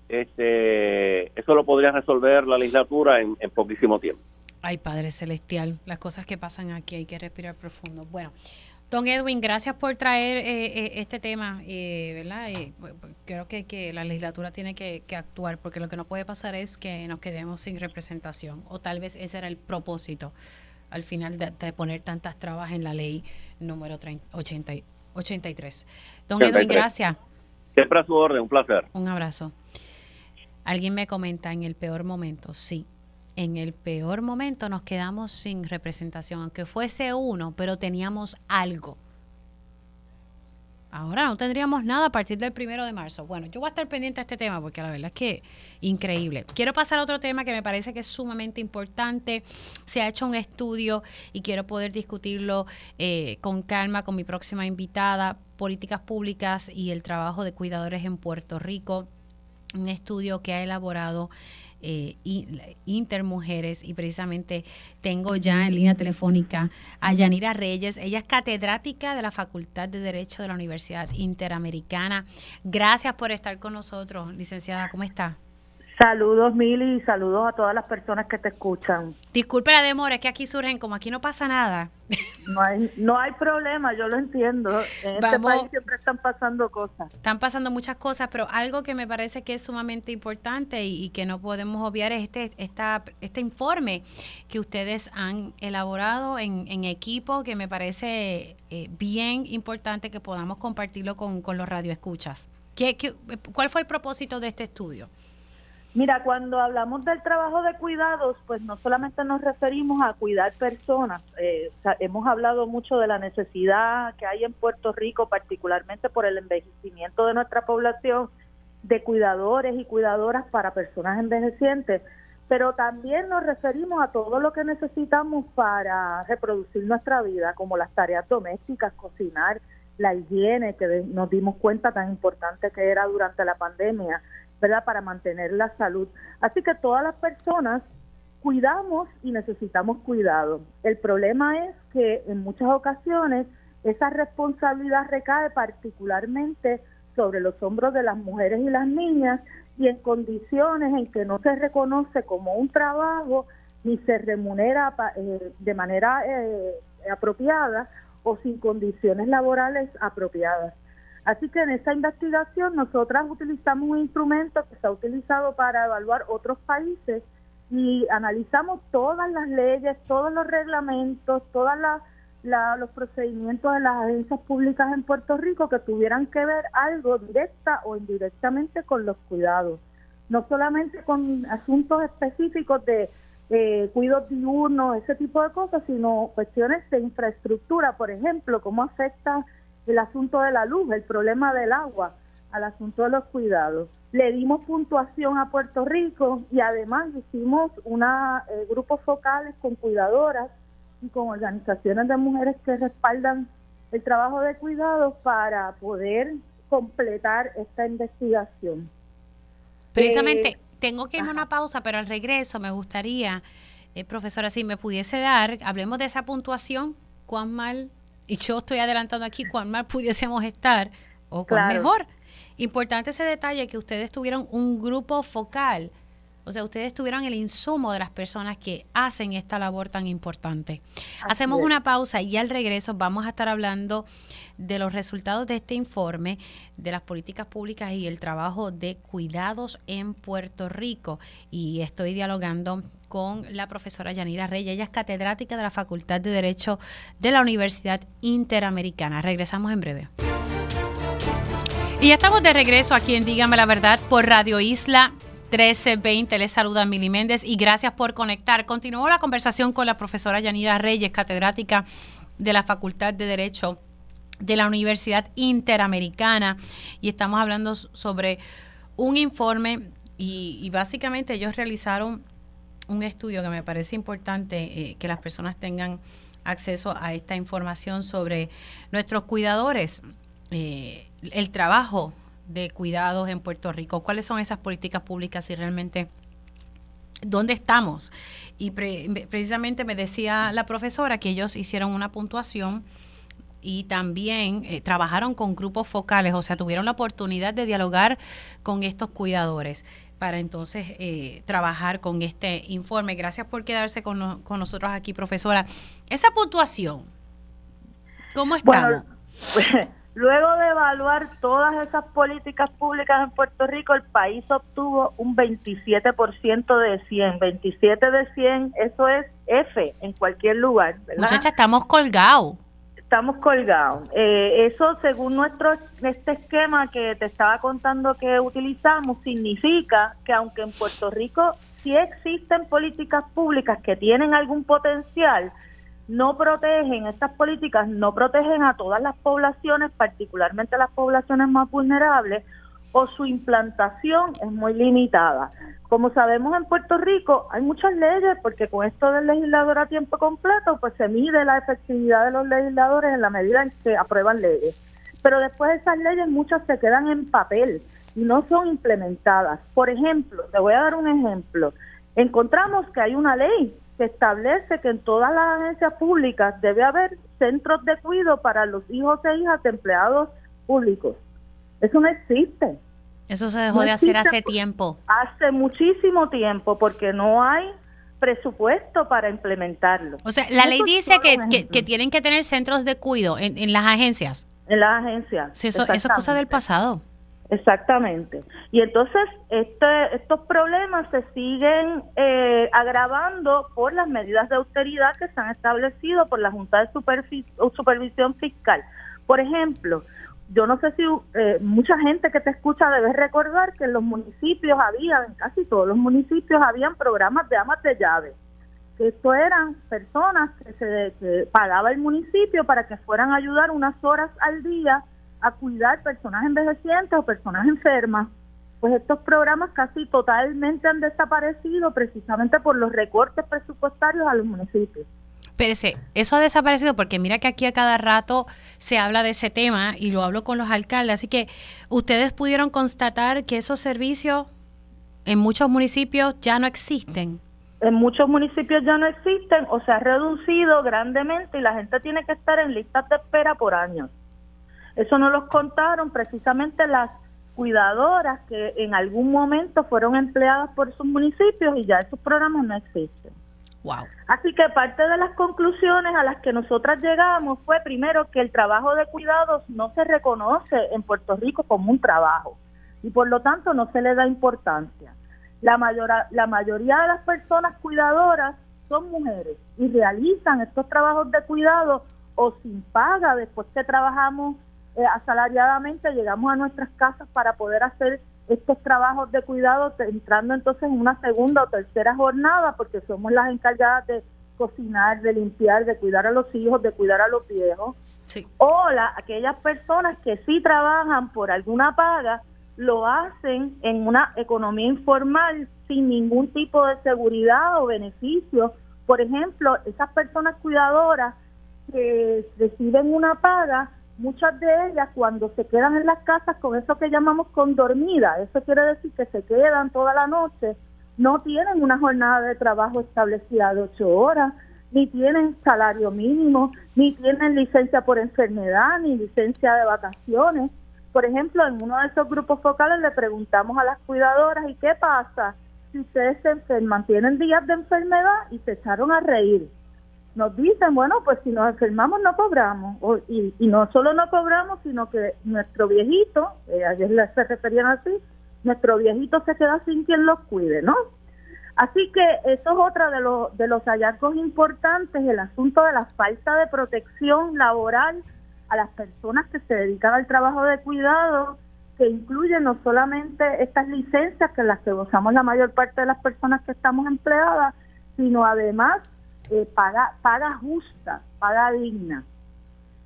[SPEAKER 8] este eso lo podría resolver la legislatura en, en poquísimo tiempo.
[SPEAKER 1] Ay, Padre Celestial, las cosas que pasan aquí hay que respirar profundo. Bueno, Don Edwin, gracias por traer eh, eh, este tema, eh, ¿verdad? creo que, que, la legislatura tiene que, actuar porque lo que no puede pasar es que nos quedemos sin representación o tal vez ese era el propósito al final de, poner tantas trabas en la ley número 83. Don Edwin, gracias.
[SPEAKER 8] Siempre a su orden, un placer.
[SPEAKER 1] Un abrazo. Alguien me comenta en el peor momento, sí, en el peor momento nos quedamos sin representación, aunque fuese uno, pero teníamos algo. Ahora no tendríamos nada a partir del primero de marzo. Bueno, yo voy a estar pendiente de este tema porque la verdad es que increíble. Quiero pasar a otro tema que me parece que es sumamente importante. Se ha hecho un estudio y quiero poder discutirlo eh, con calma con mi próxima invitada, políticas públicas y el trabajo de cuidadores en Puerto Rico. Un estudio que ha elaborado eh, Intermujeres y precisamente tengo ya en línea telefónica a Yanira Reyes. Ella es catedrática de la Facultad de Derecho de la Universidad Interamericana. Gracias por estar con nosotros, licenciada. ¿Cómo está?
[SPEAKER 9] Saludos, Mili, y saludos a todas las personas que te escuchan.
[SPEAKER 1] Disculpe la demora, es que aquí surgen, como aquí no pasa nada. <laughs>
[SPEAKER 9] No hay, no hay problema, yo lo entiendo. En este país siempre están pasando cosas.
[SPEAKER 1] Están pasando muchas cosas, pero algo que me parece que es sumamente importante y, que no podemos obviar es este, esta, este informe que ustedes han elaborado en, en equipo, que me parece eh, bien importante que podamos compartirlo con, con los radioescuchas. ¿Qué, qué, ¿Cuál fue el propósito de este estudio?
[SPEAKER 9] Mira, cuando hablamos del trabajo de cuidados, pues no solamente nos referimos a cuidar personas, eh, hemos hablado mucho de la necesidad que hay en Puerto Rico, particularmente por el envejecimiento de nuestra población, de cuidadores y cuidadoras para personas envejecientes, pero también nos referimos a todo lo que necesitamos para reproducir nuestra vida, como las tareas domésticas, cocinar, la higiene, que nos dimos cuenta tan importante que era durante la pandemia, ¿verdad? Para mantener la salud. Así que todas las personas cuidamos y necesitamos cuidado. El problema es que en muchas ocasiones esa responsabilidad recae particularmente sobre los hombros de las mujeres y las niñas y en condiciones en que no se reconoce como un trabajo ni se remunera eh, de manera eh, apropiada o sin condiciones laborales apropiadas. Así que en esta investigación nosotras utilizamos un instrumento que se ha utilizado para evaluar otros países y analizamos todas las leyes, todos los reglamentos, todos los procedimientos de las agencias públicas en Puerto Rico que tuvieran que ver algo directa o indirectamente con los cuidados. No solamente con asuntos específicos de eh, diurnos, ese tipo de cosas, sino cuestiones de infraestructura, por ejemplo, cómo afecta el asunto de la luz, el problema del agua, al asunto de los cuidados. Le dimos puntuación a Puerto Rico y además hicimos una eh, grupos focales con cuidadoras y con organizaciones de mujeres que respaldan el trabajo de cuidados para poder completar esta investigación.
[SPEAKER 1] Precisamente, eh, tengo que irme a una pausa, pero al regreso me gustaría, eh, profesora, si me pudiese dar, hablemos de esa puntuación, cuán mal y yo estoy adelantando aquí cuán mal pudiésemos estar o cuán mejor. Importante ese detalle que ustedes tuvieron un grupo focal, o sea, ustedes tuvieron el insumo de las personas que hacen esta labor tan importante. Hacemos una pausa y al regreso vamos a estar hablando de los resultados de este informe, de las políticas públicas y el trabajo de cuidados en Puerto Rico. Y estoy dialogando con la profesora Yanira Reyes. Ella es catedrática de la Facultad de Derecho de la Universidad Interamericana. Regresamos en breve. Y ya estamos de regreso aquí en Dígame la Verdad por Radio Isla 1320. Les saluda Mili Méndez y gracias por conectar. Continuó la conversación con la profesora Yanira Reyes, catedrática de la Facultad de Derecho de la Universidad Interamericana y estamos hablando sobre un informe y, y básicamente ellos realizaron un estudio que me parece importante eh, que las personas tengan acceso a esta información sobre nuestros cuidadores, eh, el trabajo de cuidados en Puerto Rico? ¿Cuáles son esas políticas públicas y realmente dónde estamos? Y precisamente me decía la profesora que ellos hicieron una puntuación y también eh, trabajaron con grupos focales, o sea, tuvieron la oportunidad de dialogar con estos cuidadores para entonces eh, trabajar con este informe. Gracias por quedarse con, con, nosotros aquí, profesora. Esa puntuación, ¿cómo estamos? <laughs>
[SPEAKER 9] luego de evaluar todas esas políticas públicas en Puerto Rico, el país obtuvo un 27% de 100. 27 de 100, eso es F en cualquier lugar. ¿verdad?
[SPEAKER 1] Muchacha, estamos colgados
[SPEAKER 9] estamos colgados. Eh, eso, según nuestro este esquema que te estaba contando que utilizamos, significa que aunque en Puerto Rico sí existen políticas públicas que tienen algún potencial, no protegen, estas políticas no protegen a todas las poblaciones, particularmente las poblaciones más vulnerables, o su implantación es muy limitada. Como sabemos en Puerto Rico hay muchas leyes porque con esto del legislador a tiempo completo pues se mide la efectividad de los legisladores en la medida en que aprueban leyes. Pero después de esas leyes muchas se quedan en papel y no son implementadas. Por ejemplo, te voy a dar un ejemplo. Encontramos que hay una ley que establece que en todas las agencias públicas debe haber centros de cuidado para los hijos e hijas de empleados públicos. Eso no existe.
[SPEAKER 1] Eso se dejó de hacer hace tiempo.
[SPEAKER 9] Hace muchísimo tiempo, porque no hay presupuesto para implementarlo.
[SPEAKER 1] O sea, la ley dice que, que, tienen que tener centros de cuidado en, en las agencias.
[SPEAKER 9] En las agencias.
[SPEAKER 1] Sí, eso, eso es cosa del pasado.
[SPEAKER 9] Exactamente. Y entonces este, estos problemas se siguen eh, agravando por las medidas de austeridad que se han establecido por la Junta de Supervisión Fiscal. Por ejemplo, yo no sé si eh, mucha gente que te escucha debe recordar que en los municipios había, en casi todos los municipios habían programas de amas de llave. Que esto eran personas que se pagaba el municipio para que fueran a ayudar unas horas al día a cuidar personas envejecientes o personas enfermas. Pues estos programas casi totalmente han desaparecido precisamente por los recortes presupuestarios a los municipios.
[SPEAKER 1] Espérese, eso ha desaparecido porque mira que aquí a cada rato se habla de ese tema y lo hablo con los alcaldes. Así que ustedes pudieron constatar que esos servicios en muchos municipios ya no existen.
[SPEAKER 9] En muchos municipios ya no existen o se ha reducido grandemente y la gente tiene que estar en listas de espera por años. Eso no los contaron precisamente las cuidadoras que en algún momento fueron empleadas por sus municipios y ya esos programas no existen. Así que parte de las conclusiones a las que nosotras llegamos fue primero que el trabajo de cuidados no se reconoce en Puerto Rico como un trabajo y por lo tanto no se le da importancia. La, mayor, la mayoría de las personas cuidadoras son mujeres y realizan estos trabajos de cuidado o sin paga después que trabajamos eh, asalariadamente, llegamos a nuestras casas para poder hacer estos trabajos de cuidado entrando entonces en una segunda o tercera jornada porque somos las encargadas de cocinar, de limpiar, de cuidar a los hijos, de cuidar a los viejos. O la, aquellas personas que sí trabajan por alguna paga, lo hacen en una economía informal sin ningún tipo de seguridad o beneficio. Por ejemplo, esas personas cuidadoras que reciben una paga muchas de ellas cuando se quedan en las casas con eso que llamamos con dormida, eso quiere decir que se quedan toda la noche, no tienen una jornada de trabajo establecida de ocho horas, ni tienen salario mínimo, ni tienen licencia por enfermedad, ni licencia de vacaciones. Por ejemplo, en uno de esos grupos focales le preguntamos a las cuidadoras, ¿y qué pasa si ustedes se enferman? Tienen días de enfermedad y se echaron a reír nos dicen, bueno, pues si nos enfermamos no cobramos. y, no solo no cobramos, sino que nuestro viejito, eh, ayer se referían así, nuestro viejito se queda sin quien los cuide, ¿no? Así que eso es otra de, los de los hallazgos importantes, el asunto de la falta de protección laboral a las personas que se dedican al trabajo de cuidado, que incluye no solamente estas licencias que las que gozamos la mayor parte de las personas que estamos empleadas, sino además eh, paga, paga justa, paga digna.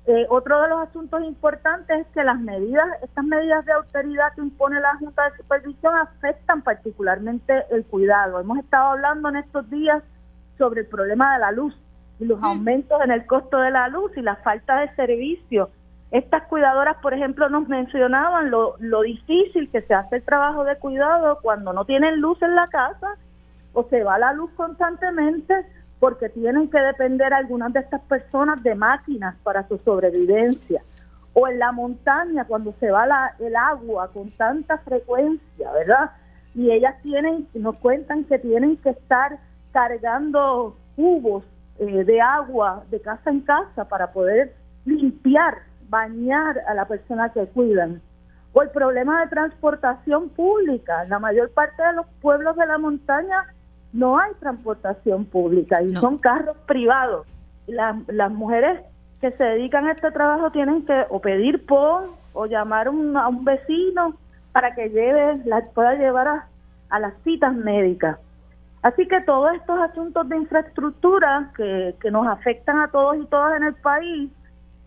[SPEAKER 9] Eh, otro de los asuntos importantes es que las medidas, estas medidas de austeridad que impone la Junta de Supervisión afectan particularmente el cuidado. Hemos estado hablando en estos días sobre el problema de la luz y los aumentos en el costo de la luz y la falta de servicios Estas cuidadoras, por ejemplo, nos mencionaban lo, lo difícil que se hace el trabajo de cuidado cuando no tienen luz en la casa o se va la luz constantemente porque tienen que depender algunas de estas personas de máquinas para su sobrevivencia. O en la montaña cuando se va la, el agua con tanta frecuencia, ¿verdad? Y ellas tienen, nos cuentan que tienen que estar cargando cubos eh, de agua de casa en casa para poder limpiar, bañar a la persona que cuidan. O el problema de transportación pública. La mayor parte de los pueblos de la montaña no hay transportación pública y son carros privados. Las, las mujeres que se dedican a este trabajo tienen que o pedir por o llamar a un vecino para que lleve, la pueda llevar a, a las citas médicas. Así que todos estos asuntos de infraestructura que, que nos afectan a todos y todas en el país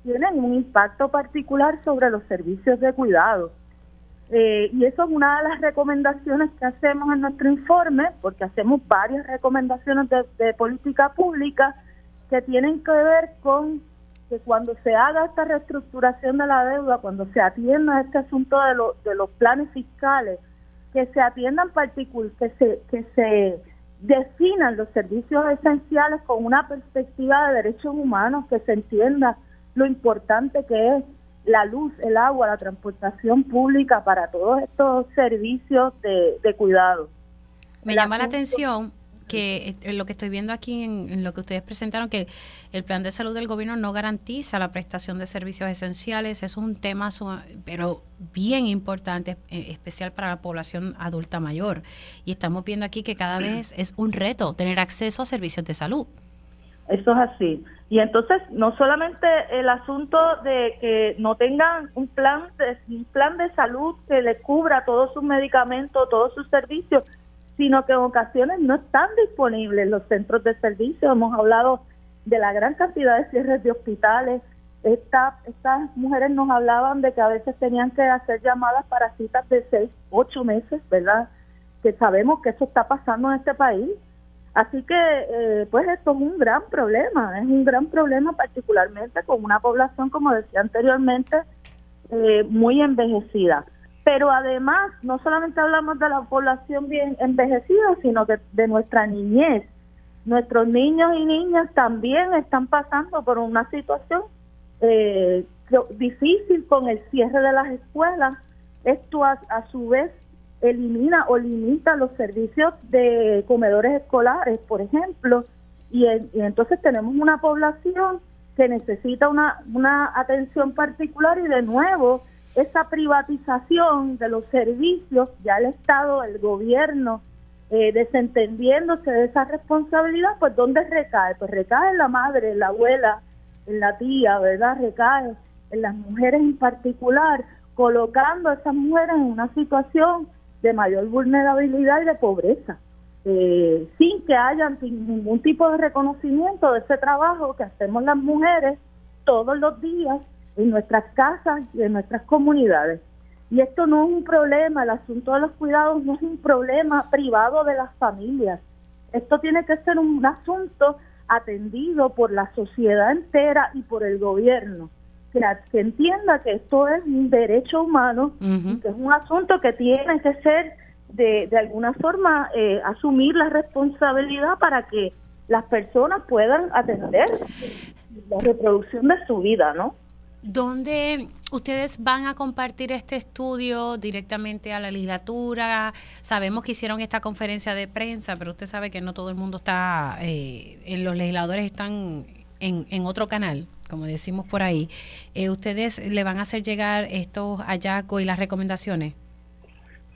[SPEAKER 9] tienen un impacto particular sobre los servicios de cuidado. Eh, y eso es una de las recomendaciones que hacemos en nuestro informe, porque hacemos varias recomendaciones de, política pública que tienen que ver con que cuando se haga esta reestructuración de la deuda, cuando se atienda este asunto de, de los planes fiscales, que se atiendan particular, que se, que se definan los servicios esenciales con una perspectiva de derechos humanos, que se entienda lo importante que es la luz, el agua, la transportación pública para todos estos servicios de, cuidado.
[SPEAKER 1] Me llama la atención que eh, lo que estoy viendo aquí en, lo que ustedes presentaron, que el plan de salud del gobierno no garantiza la prestación de servicios esenciales. es un tema, pero bien importante, eh, especial para la población adulta mayor. Y estamos viendo aquí que cada vez es un reto tener acceso a servicios de salud.
[SPEAKER 9] Eso es así. Y entonces no solamente el asunto de que no tengan un plan de, un plan de salud que le cubra todos sus medicamentos, todos sus servicios, sino que en ocasiones no están disponibles los centros de servicio. Hemos hablado de la gran cantidad de cierres de hospitales. Esta, estas mujeres nos hablaban de que a veces tenían que hacer llamadas para citas de seis, ocho meses, ¿verdad? Que sabemos que eso está pasando en este país Así que, eh, pues esto es un gran problema, es un gran problema particularmente con una población, como decía anteriormente, eh, muy envejecida. Pero además, no solamente hablamos de la población bien envejecida, sino que de nuestra niñez. Nuestros niños y niñas también están pasando por una situación eh, difícil con el cierre de las escuelas. Esto a su vez elimina o limita los servicios de comedores escolares, por ejemplo, y, entonces tenemos una población que necesita una, una atención particular y de nuevo esa privatización de los servicios, ya el Estado, el gobierno, eh, desentendiéndose de esa responsabilidad, pues ¿dónde recae? Pues recae en la madre, en la abuela, en la tía, ¿verdad? Recae en las mujeres en particular, colocando a esas mujeres en una situación de mayor vulnerabilidad y de pobreza, eh, sin que haya ningún tipo de reconocimiento de ese trabajo que hacemos las mujeres todos los días en nuestras casas y en nuestras comunidades. Y esto no es un problema, el asunto de los cuidados no es un problema privado de las familias. Esto tiene que ser un asunto atendido por la sociedad entera y por el gobierno que, entienda que esto es un derecho humano, que es un asunto que tiene que ser de, de alguna forma eh, asumir la responsabilidad para que las personas puedan atender la reproducción de su vida, ¿no?
[SPEAKER 1] ¿Dónde ustedes van a compartir este estudio directamente a la legislatura? Sabemos que hicieron esta conferencia de prensa, pero usted sabe que no todo el mundo está, eh, los legisladores están en, en otro canal como decimos por ahí, eh, ¿ustedes le van a hacer llegar estos hallazgos y las recomendaciones?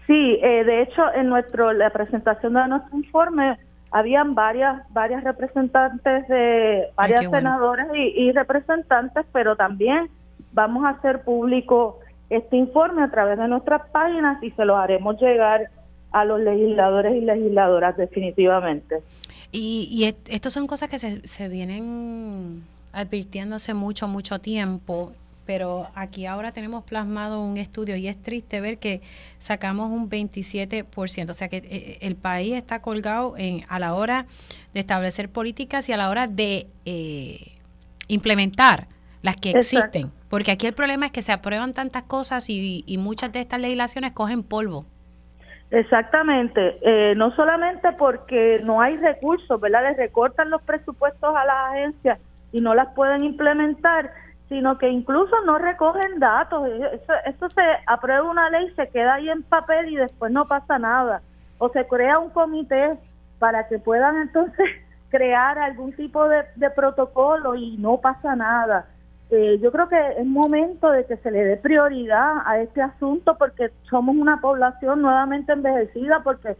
[SPEAKER 9] Sí, eh, de hecho, en nuestro la presentación de nuestro informe habían varias varias representantes de varias senadoras y, representantes, pero también vamos a hacer público este informe a través de nuestras páginas y se lo haremos llegar a los legisladores y legisladoras definitivamente.
[SPEAKER 1] Y, y estas son cosas que se, se vienen advirtiéndose mucho, mucho tiempo, pero aquí ahora tenemos plasmado un estudio y es triste ver que sacamos un 27%, o sea que eh, el país está colgado en, a la hora de establecer políticas y a la hora de eh, implementar las que existen. Porque aquí el problema es que se aprueban tantas cosas y, y muchas de estas legislaciones cogen polvo.
[SPEAKER 9] Exactamente, eh, no solamente porque no hay recursos, ¿verdad? Les recortan los presupuestos a las agencias y no las pueden implementar, sino que incluso no recogen datos. Eso, eso se aprueba una ley, se queda ahí en papel y después no pasa nada. O se crea un comité para que puedan <laughs> entonces crear algún tipo de, protocolo y no pasa nada. Eh, yo creo que es momento de que se le dé prioridad a este asunto porque somos una población nuevamente envejecida, porque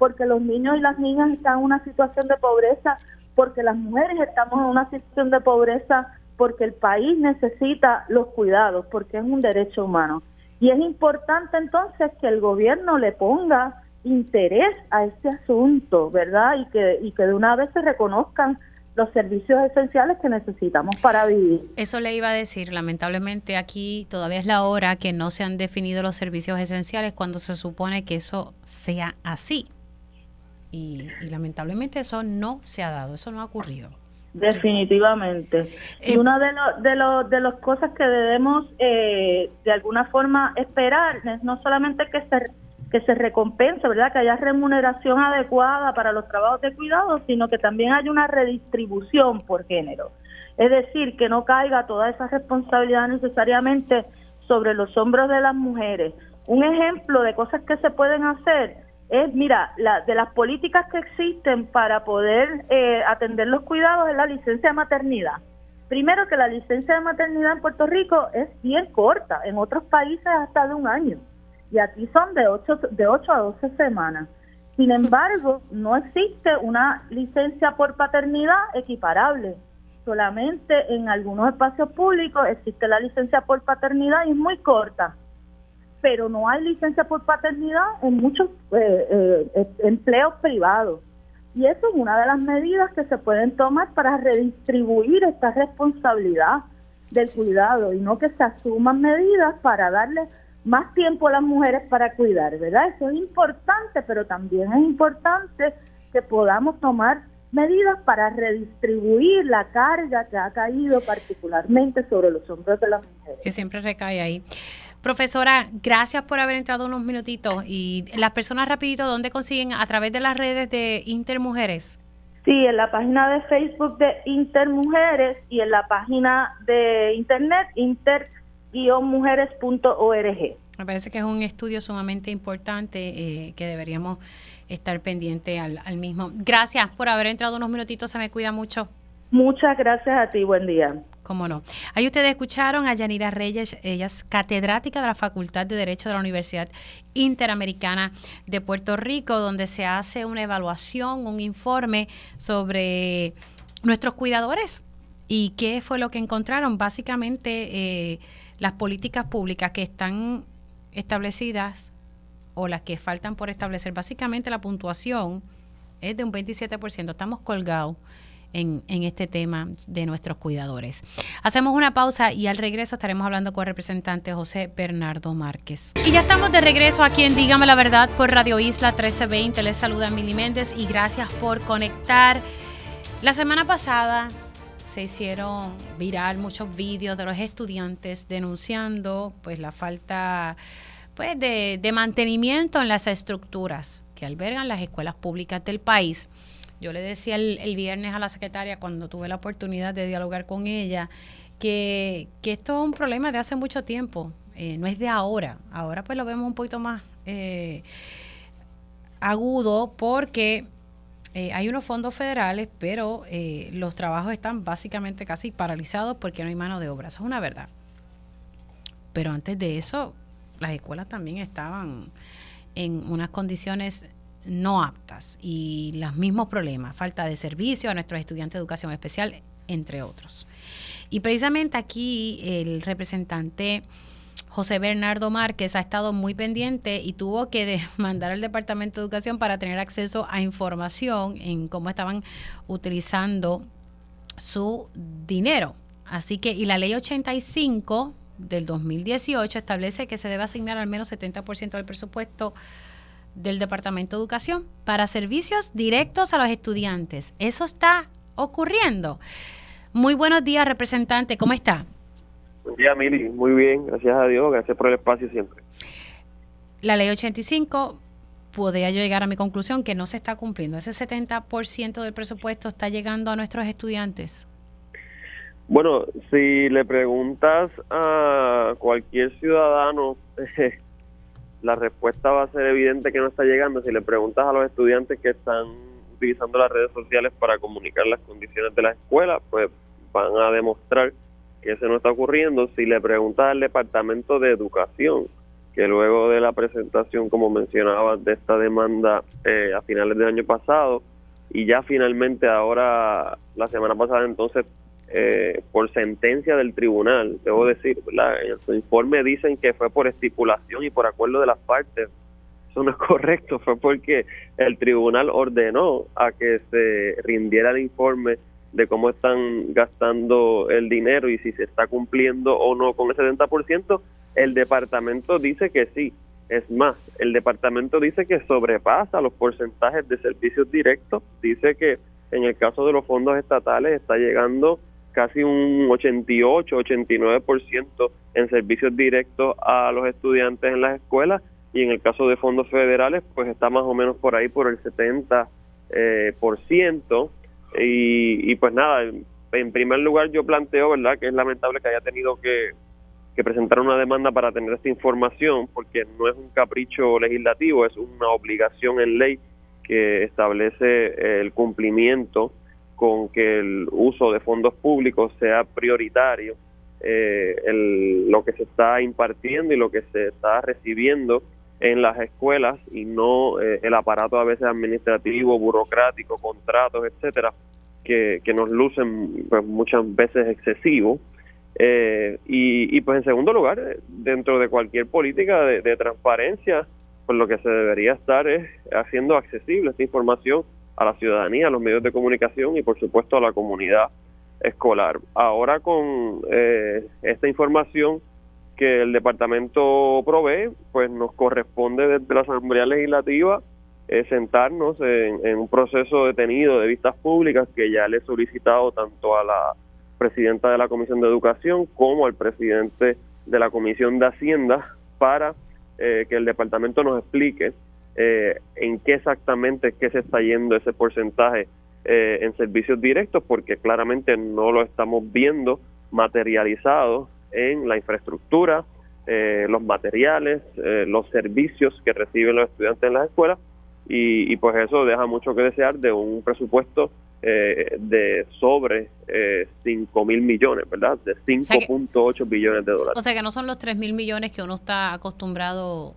[SPEAKER 9] porque los niños y las niñas están en una situación de pobreza, porque las mujeres estamos en una situación de pobreza, porque el país necesita los cuidados, porque es un derecho humano. Y es importante entonces que el gobierno le ponga interés a este asunto, ¿verdad? Y que, y que de una vez se reconozcan los servicios esenciales que necesitamos para vivir.
[SPEAKER 1] Eso le iba a decir, lamentablemente aquí todavía es la hora que no se han definido los servicios esenciales cuando se supone que eso sea así. Y, lamentablemente eso no se ha dado, eso no ha ocurrido.
[SPEAKER 9] Definitivamente. y eh, una de, los de, los de las cosas que debemos eh, de alguna forma esperar es no solamente que se que se recompense, ¿verdad? Que haya remuneración adecuada para los trabajos de cuidado, sino que también haya una redistribución por género. Es decir, que no caiga toda esa responsabilidad necesariamente sobre los hombros de las mujeres. Un ejemplo de cosas que se pueden hacer es, mira, la, de las políticas que existen para poder eh, atender los cuidados es la licencia de maternidad. Primero que la licencia de maternidad en Puerto Rico es bien corta, en otros países hasta de un año y aquí son de 8, de 8 a 12 semanas. Sin embargo, no existe una licencia por paternidad equiparable. Solamente en algunos espacios públicos existe la licencia por paternidad y es muy corta. Pero no hay licencia por paternidad en muchos eh, eh, empleos privados. Y eso es una de las medidas que se pueden tomar para redistribuir esta responsabilidad del cuidado y no que se asuman medidas para darle más tiempo a las mujeres para cuidar, ¿verdad? Eso es importante, pero también es importante que podamos tomar medidas para redistribuir la carga que ha caído particularmente sobre los hombros de las mujeres.
[SPEAKER 1] Que siempre recae ahí. Profesora, gracias por haber entrado unos minutitos. Y las personas rapidito, ¿dónde consiguen? A través de las redes de Intermujeres.
[SPEAKER 9] Sí, en la página de Facebook de Intermujeres y en la página de Internet Inter mujeres.org.
[SPEAKER 1] Me parece que es un estudio sumamente importante eh, que deberíamos estar pendiente al, mismo. Gracias por haber entrado unos minutitos, se me cuida mucho.
[SPEAKER 9] Muchas gracias a ti, buen día.
[SPEAKER 1] Cómo no. Ahí ustedes escucharon a Yanira Reyes, ella es catedrática de la Facultad de Derecho de la Universidad Interamericana de Puerto Rico, donde se hace una evaluación, un informe sobre nuestros cuidadores y qué fue lo que encontraron. Básicamente, eh, las políticas públicas que están establecidas o las que faltan por establecer, básicamente la puntuación es de un 27%. Estamos colgados en, en, este tema de nuestros cuidadores. Hacemos una pausa y al regreso estaremos hablando con el representante José Bernardo Márquez. Y ya estamos de regreso aquí en Dígame la Verdad por Radio Isla 1320. Les saluda Mili Méndez y gracias por conectar. La semana pasada se hicieron viral muchos vídeos de los estudiantes denunciando pues la falta pues de, de mantenimiento en las estructuras que albergan las escuelas públicas del país. Yo le decía el, viernes a la secretaria cuando tuve la oportunidad de dialogar con ella que, que esto es un problema de hace mucho tiempo, eh, no es de ahora. Ahora pues lo vemos un poquito más eh, agudo porque eh, hay unos fondos federales, pero los trabajos están básicamente casi paralizados porque no hay mano de obra. Eso es una verdad. Pero antes de eso, las escuelas también estaban en unas condiciones no aptas y los mismos problemas, falta de servicio a nuestros estudiantes de educación especial, entre otros. Y precisamente aquí el representante José Bernardo Márquez ha estado muy pendiente y tuvo que <laughs> mandar al Departamento de Educación para tener acceso a información en cómo estaban utilizando su dinero. Así que, y la ley 85 del 2018 establece que se debe asignar al menos 70% del presupuesto del Departamento de Educación para servicios directos a los estudiantes. Eso está ocurriendo. Muy buenos días, representante. ¿Cómo está?
[SPEAKER 10] Buen día, Mili. Muy bien, gracias a Dios, gracias por el espacio siempre.
[SPEAKER 1] La ley 85 podría yo llegar a mi conclusión que no se está cumpliendo. Ese 70% del presupuesto está llegando a nuestros estudiantes.
[SPEAKER 10] Bueno, si le preguntas a cualquier ciudadano, <laughs> la respuesta va a ser evidente que no está llegando. Si le preguntas a los estudiantes que están utilizando las redes sociales para comunicar las condiciones de la escuela, pues van a demostrar que eso no está ocurriendo. Si le preguntas al Departamento de Educación, que luego de la presentación, como mencionaba, de esta demanda eh, a finales del año pasado, y ya finalmente ahora, la semana pasada, entonces, eh, por sentencia del tribunal, debo decir, en su informe dicen que fue por estipulación y por acuerdo de las partes, eso no es correcto, fue porque el tribunal ordenó a que se rindiera el informe de cómo están gastando el dinero y si se está cumpliendo o no con el 70%, el departamento dice que sí. Es más, el departamento dice que sobrepasa los porcentajes de servicios directos, dice que en el caso de los fondos estatales está llegando casi un 88, 89% en servicios directos a los estudiantes en las escuelas y en el caso de fondos federales pues está más o menos por ahí por el 70 eh, por ciento. Y, y pues nada en primer lugar yo planteo verdad que es lamentable que haya tenido que, que presentar una demanda para tener esta información porque no es un capricho legislativo es una obligación en ley que establece el cumplimiento con que el uso de fondos públicos sea prioritario eh, el, lo que se está impartiendo y lo que se está recibiendo en las escuelas y no eh, el aparato a veces administrativo, burocrático, contratos, etcétera, que, que nos lucen pues, muchas veces excesivos. Eh, y, y, pues en segundo lugar, dentro de cualquier política de, de, transparencia, pues lo que se debería estar es haciendo accesible esta información a la ciudadanía, a los medios de comunicación y por supuesto a la comunidad escolar. Ahora con eh, esta información que el departamento provee, pues nos corresponde desde la Asamblea Legislativa eh, sentarnos en, un proceso detenido de vistas públicas que ya le he solicitado tanto a la presidenta de la Comisión de Educación como al presidente de la Comisión de Hacienda para eh, que el departamento nos explique eh, en qué exactamente es que se está yendo ese porcentaje eh, en servicios directos, porque claramente no lo estamos viendo materializado en la infraestructura, eh, los materiales, eh, los servicios que reciben los estudiantes en las escuelas y, pues eso deja mucho que desear de un presupuesto eh, de sobre eh, 5 mil millones, ¿verdad? De 5.8 billones de dólares.
[SPEAKER 1] O sea que no son los 3 mil millones que uno está acostumbrado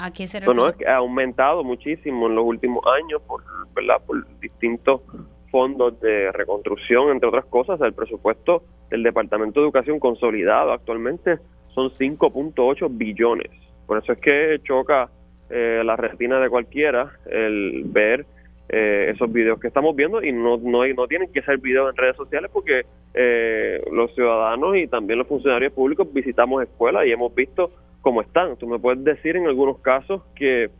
[SPEAKER 1] a que se
[SPEAKER 10] no, no, que ha aumentado muchísimo en los últimos años por, ¿verdad? por distintos fondos de reconstrucción, entre otras cosas, el presupuesto del Departamento de Educación consolidado actualmente son 5.8 billones. Por eso es que choca eh, la retina de cualquiera el ver eh, esos videos que estamos viendo y no, no, no tienen que ser videos en redes sociales porque eh, los ciudadanos y también los funcionarios públicos visitamos escuelas y hemos visto cómo están. Tú me puedes decir en algunos casos que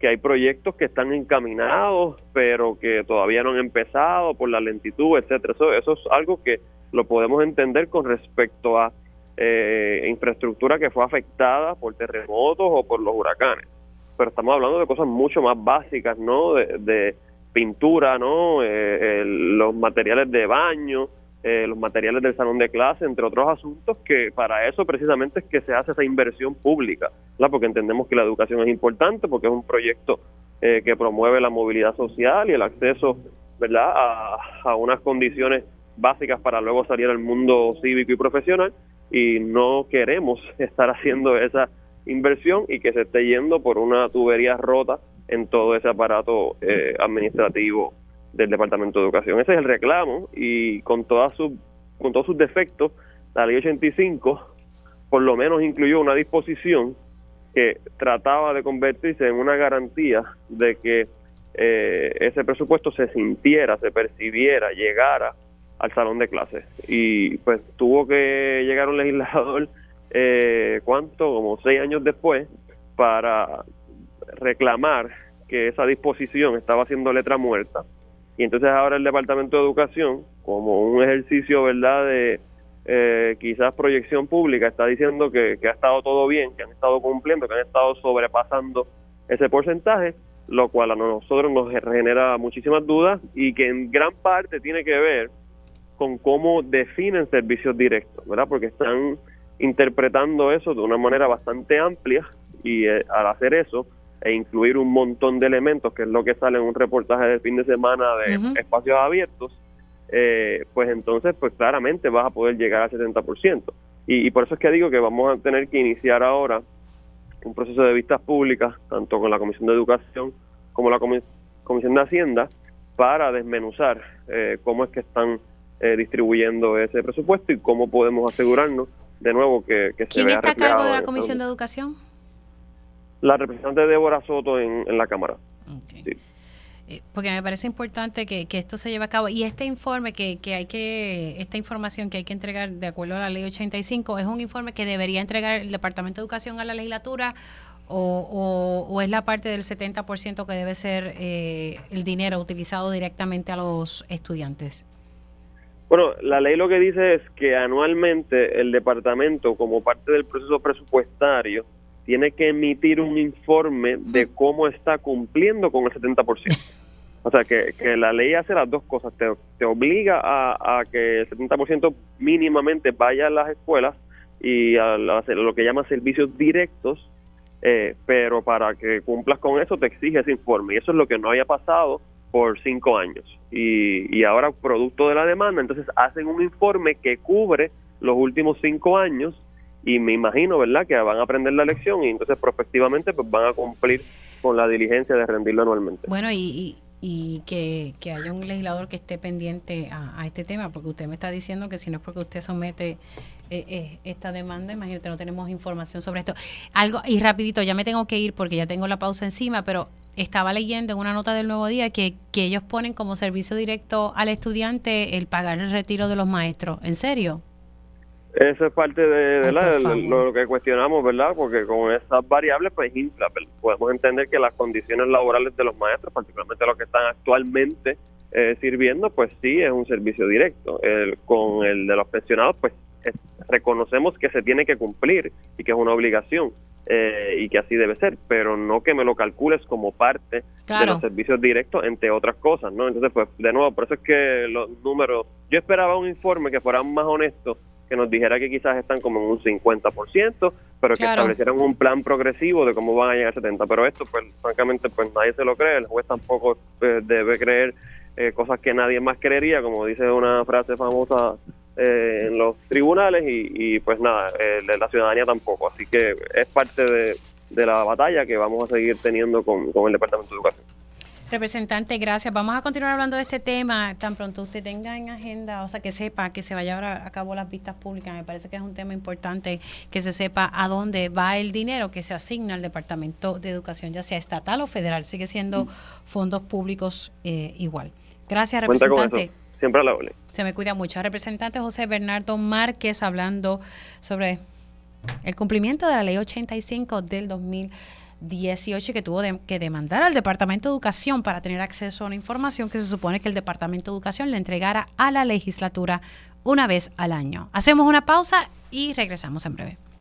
[SPEAKER 10] que hay proyectos que están encaminados, pero que todavía no han empezado por la lentitud, etcétera. Eso, eso es algo que lo podemos entender con respecto a eh, infraestructura que fue afectada por terremotos o por los huracanes. Pero estamos hablando de cosas mucho más básicas, ¿no? De, pintura, ¿no? Eh, los materiales de baño, eh, los materiales del salón de clase, entre otros asuntos, que para eso precisamente es que se hace esa inversión pública, ¿verdad? porque entendemos que la educación es importante, porque es un proyecto eh, que promueve la movilidad social y el acceso ¿verdad? A, unas condiciones básicas para luego salir al mundo cívico y profesional y no queremos <laughs> estar haciendo esa inversión y que se esté yendo por una tubería rota en todo ese aparato eh, administrativo del Departamento de Educación. Ese es el reclamo y con, todas sus, con todos sus defectos, la ley 85 por lo menos incluyó una disposición que trataba de convertirse en una garantía de que eh, ese presupuesto se sintiera, se percibiera, llegara al salón de clases. Y pues tuvo que llegar un <laughs> legislador, eh, ¿cuánto? Como seis años después, para reclamar que esa disposición estaba haciendo letra muerta y entonces ahora el Departamento de Educación, como un ejercicio, ¿verdad?, de, eh, quizás proyección pública está diciendo que, que ha estado todo bien, que han estado cumpliendo, que han estado sobrepasando ese porcentaje, lo cual a nosotros nos genera muchísimas dudas y que en gran parte tiene que ver con cómo definen servicios directos, ¿verdad? Porque están interpretando eso de una manera bastante amplia y eh, al hacer eso e incluir un montón de elementos, que es lo que sale en un reportaje del fin de semana de espacios abiertos, eh, pues entonces pues claramente vas a poder llegar al 70%. Y, y por eso es que digo que vamos a tener que iniciar ahora un proceso de vistas públicas, tanto con la Comisión de Educación como la Comisión de Hacienda, para desmenuzar eh, cómo es que están eh, distribuyendo ese presupuesto y cómo podemos asegurarnos de nuevo que, que
[SPEAKER 1] se vea está a cargo de la Comisión de Educación?
[SPEAKER 10] La representante Débora Soto en, la Cámara.
[SPEAKER 1] Eh, porque me parece importante que, esto se lleve a cabo. Y este informe que, que hay que, esta información que hay que entregar de acuerdo a la ley 85, ¿es un informe que debería entregar el Departamento de Educación a la legislatura o, o, es la parte del 70% que debe ser eh, el dinero utilizado directamente a los estudiantes?
[SPEAKER 10] Bueno, la ley lo que dice es que anualmente el departamento, como parte del proceso presupuestario, tiene que emitir un informe de cómo está cumpliendo con el 70%. O sea, que, que la ley hace las dos cosas. Te, te obliga a, que el 70% mínimamente vaya a las escuelas y a, lo que llama servicios directos, eh, pero para que cumplas con eso te exige ese informe. Y eso es lo que no había pasado por cinco años. Y, y ahora, producto de la demanda, entonces hacen un informe que cubre los últimos cinco años y me imagino, ¿verdad?, que van a aprender la lección y entonces prospectivamente pues van a cumplir con la diligencia de rendirlo anualmente.
[SPEAKER 1] Bueno, y, y, que, que, haya un legislador que esté pendiente a, este tema, porque usted me está diciendo que si no es porque usted somete eh, eh, esta demanda, imagínate, no tenemos información sobre esto. Algo, y rapidito, ya me tengo que ir porque ya tengo la pausa encima, pero estaba leyendo en una nota del Nuevo Día que, que ellos ponen como servicio directo al estudiante el pagar el retiro de los maestros. ¿En serio?
[SPEAKER 10] Eso es parte de, lo, que cuestionamos, ¿verdad? Porque con esas variables, pues infla. Podemos entender que las condiciones laborales de los maestros, particularmente los que están actualmente eh, sirviendo, pues sí es un servicio directo. El, con el de los pensionados, pues reconocemos que se tiene que cumplir y que es una obligación eh, y que así debe ser, pero no que me lo calcules como parte de los servicios directos, entre otras cosas, ¿no? Entonces, pues de nuevo, por eso es que los números, yo esperaba un informe que fuera más honesto que nos dijera que quizás están como en un 50%, pero que establecieran un plan progresivo de cómo van a llegar a 70%. Pero esto, pues, francamente, pues nadie se lo cree. El juez tampoco eh, debe creer eh, cosas que nadie más creería, como dice una frase famosa eh, en los tribunales, y, pues nada, la ciudadanía tampoco. Así que es parte de, la batalla que vamos a seguir teniendo con, con el Departamento de Educación.
[SPEAKER 1] Representante, gracias. Vamos a continuar hablando de este tema tan pronto usted tenga en agenda, o sea, que sepa que se vaya a a cabo las vistas públicas. Me parece que es un tema importante que se sepa a dónde va el dinero que se asigna al Departamento de Educación, ya sea estatal o federal. Sigue siendo fondos públicos eh, igual. Gracias, representante.
[SPEAKER 10] Siempre a la
[SPEAKER 1] Se me cuida mucho. Representante José Bernardo Márquez hablando sobre el cumplimiento de la ley 85 del 2000. 18 que tuvo que demandar al Departamento de Educación para tener acceso a una información que se supone que el Departamento de Educación le entregara a la legislatura una vez al año. Hacemos una pausa y regresamos en breve.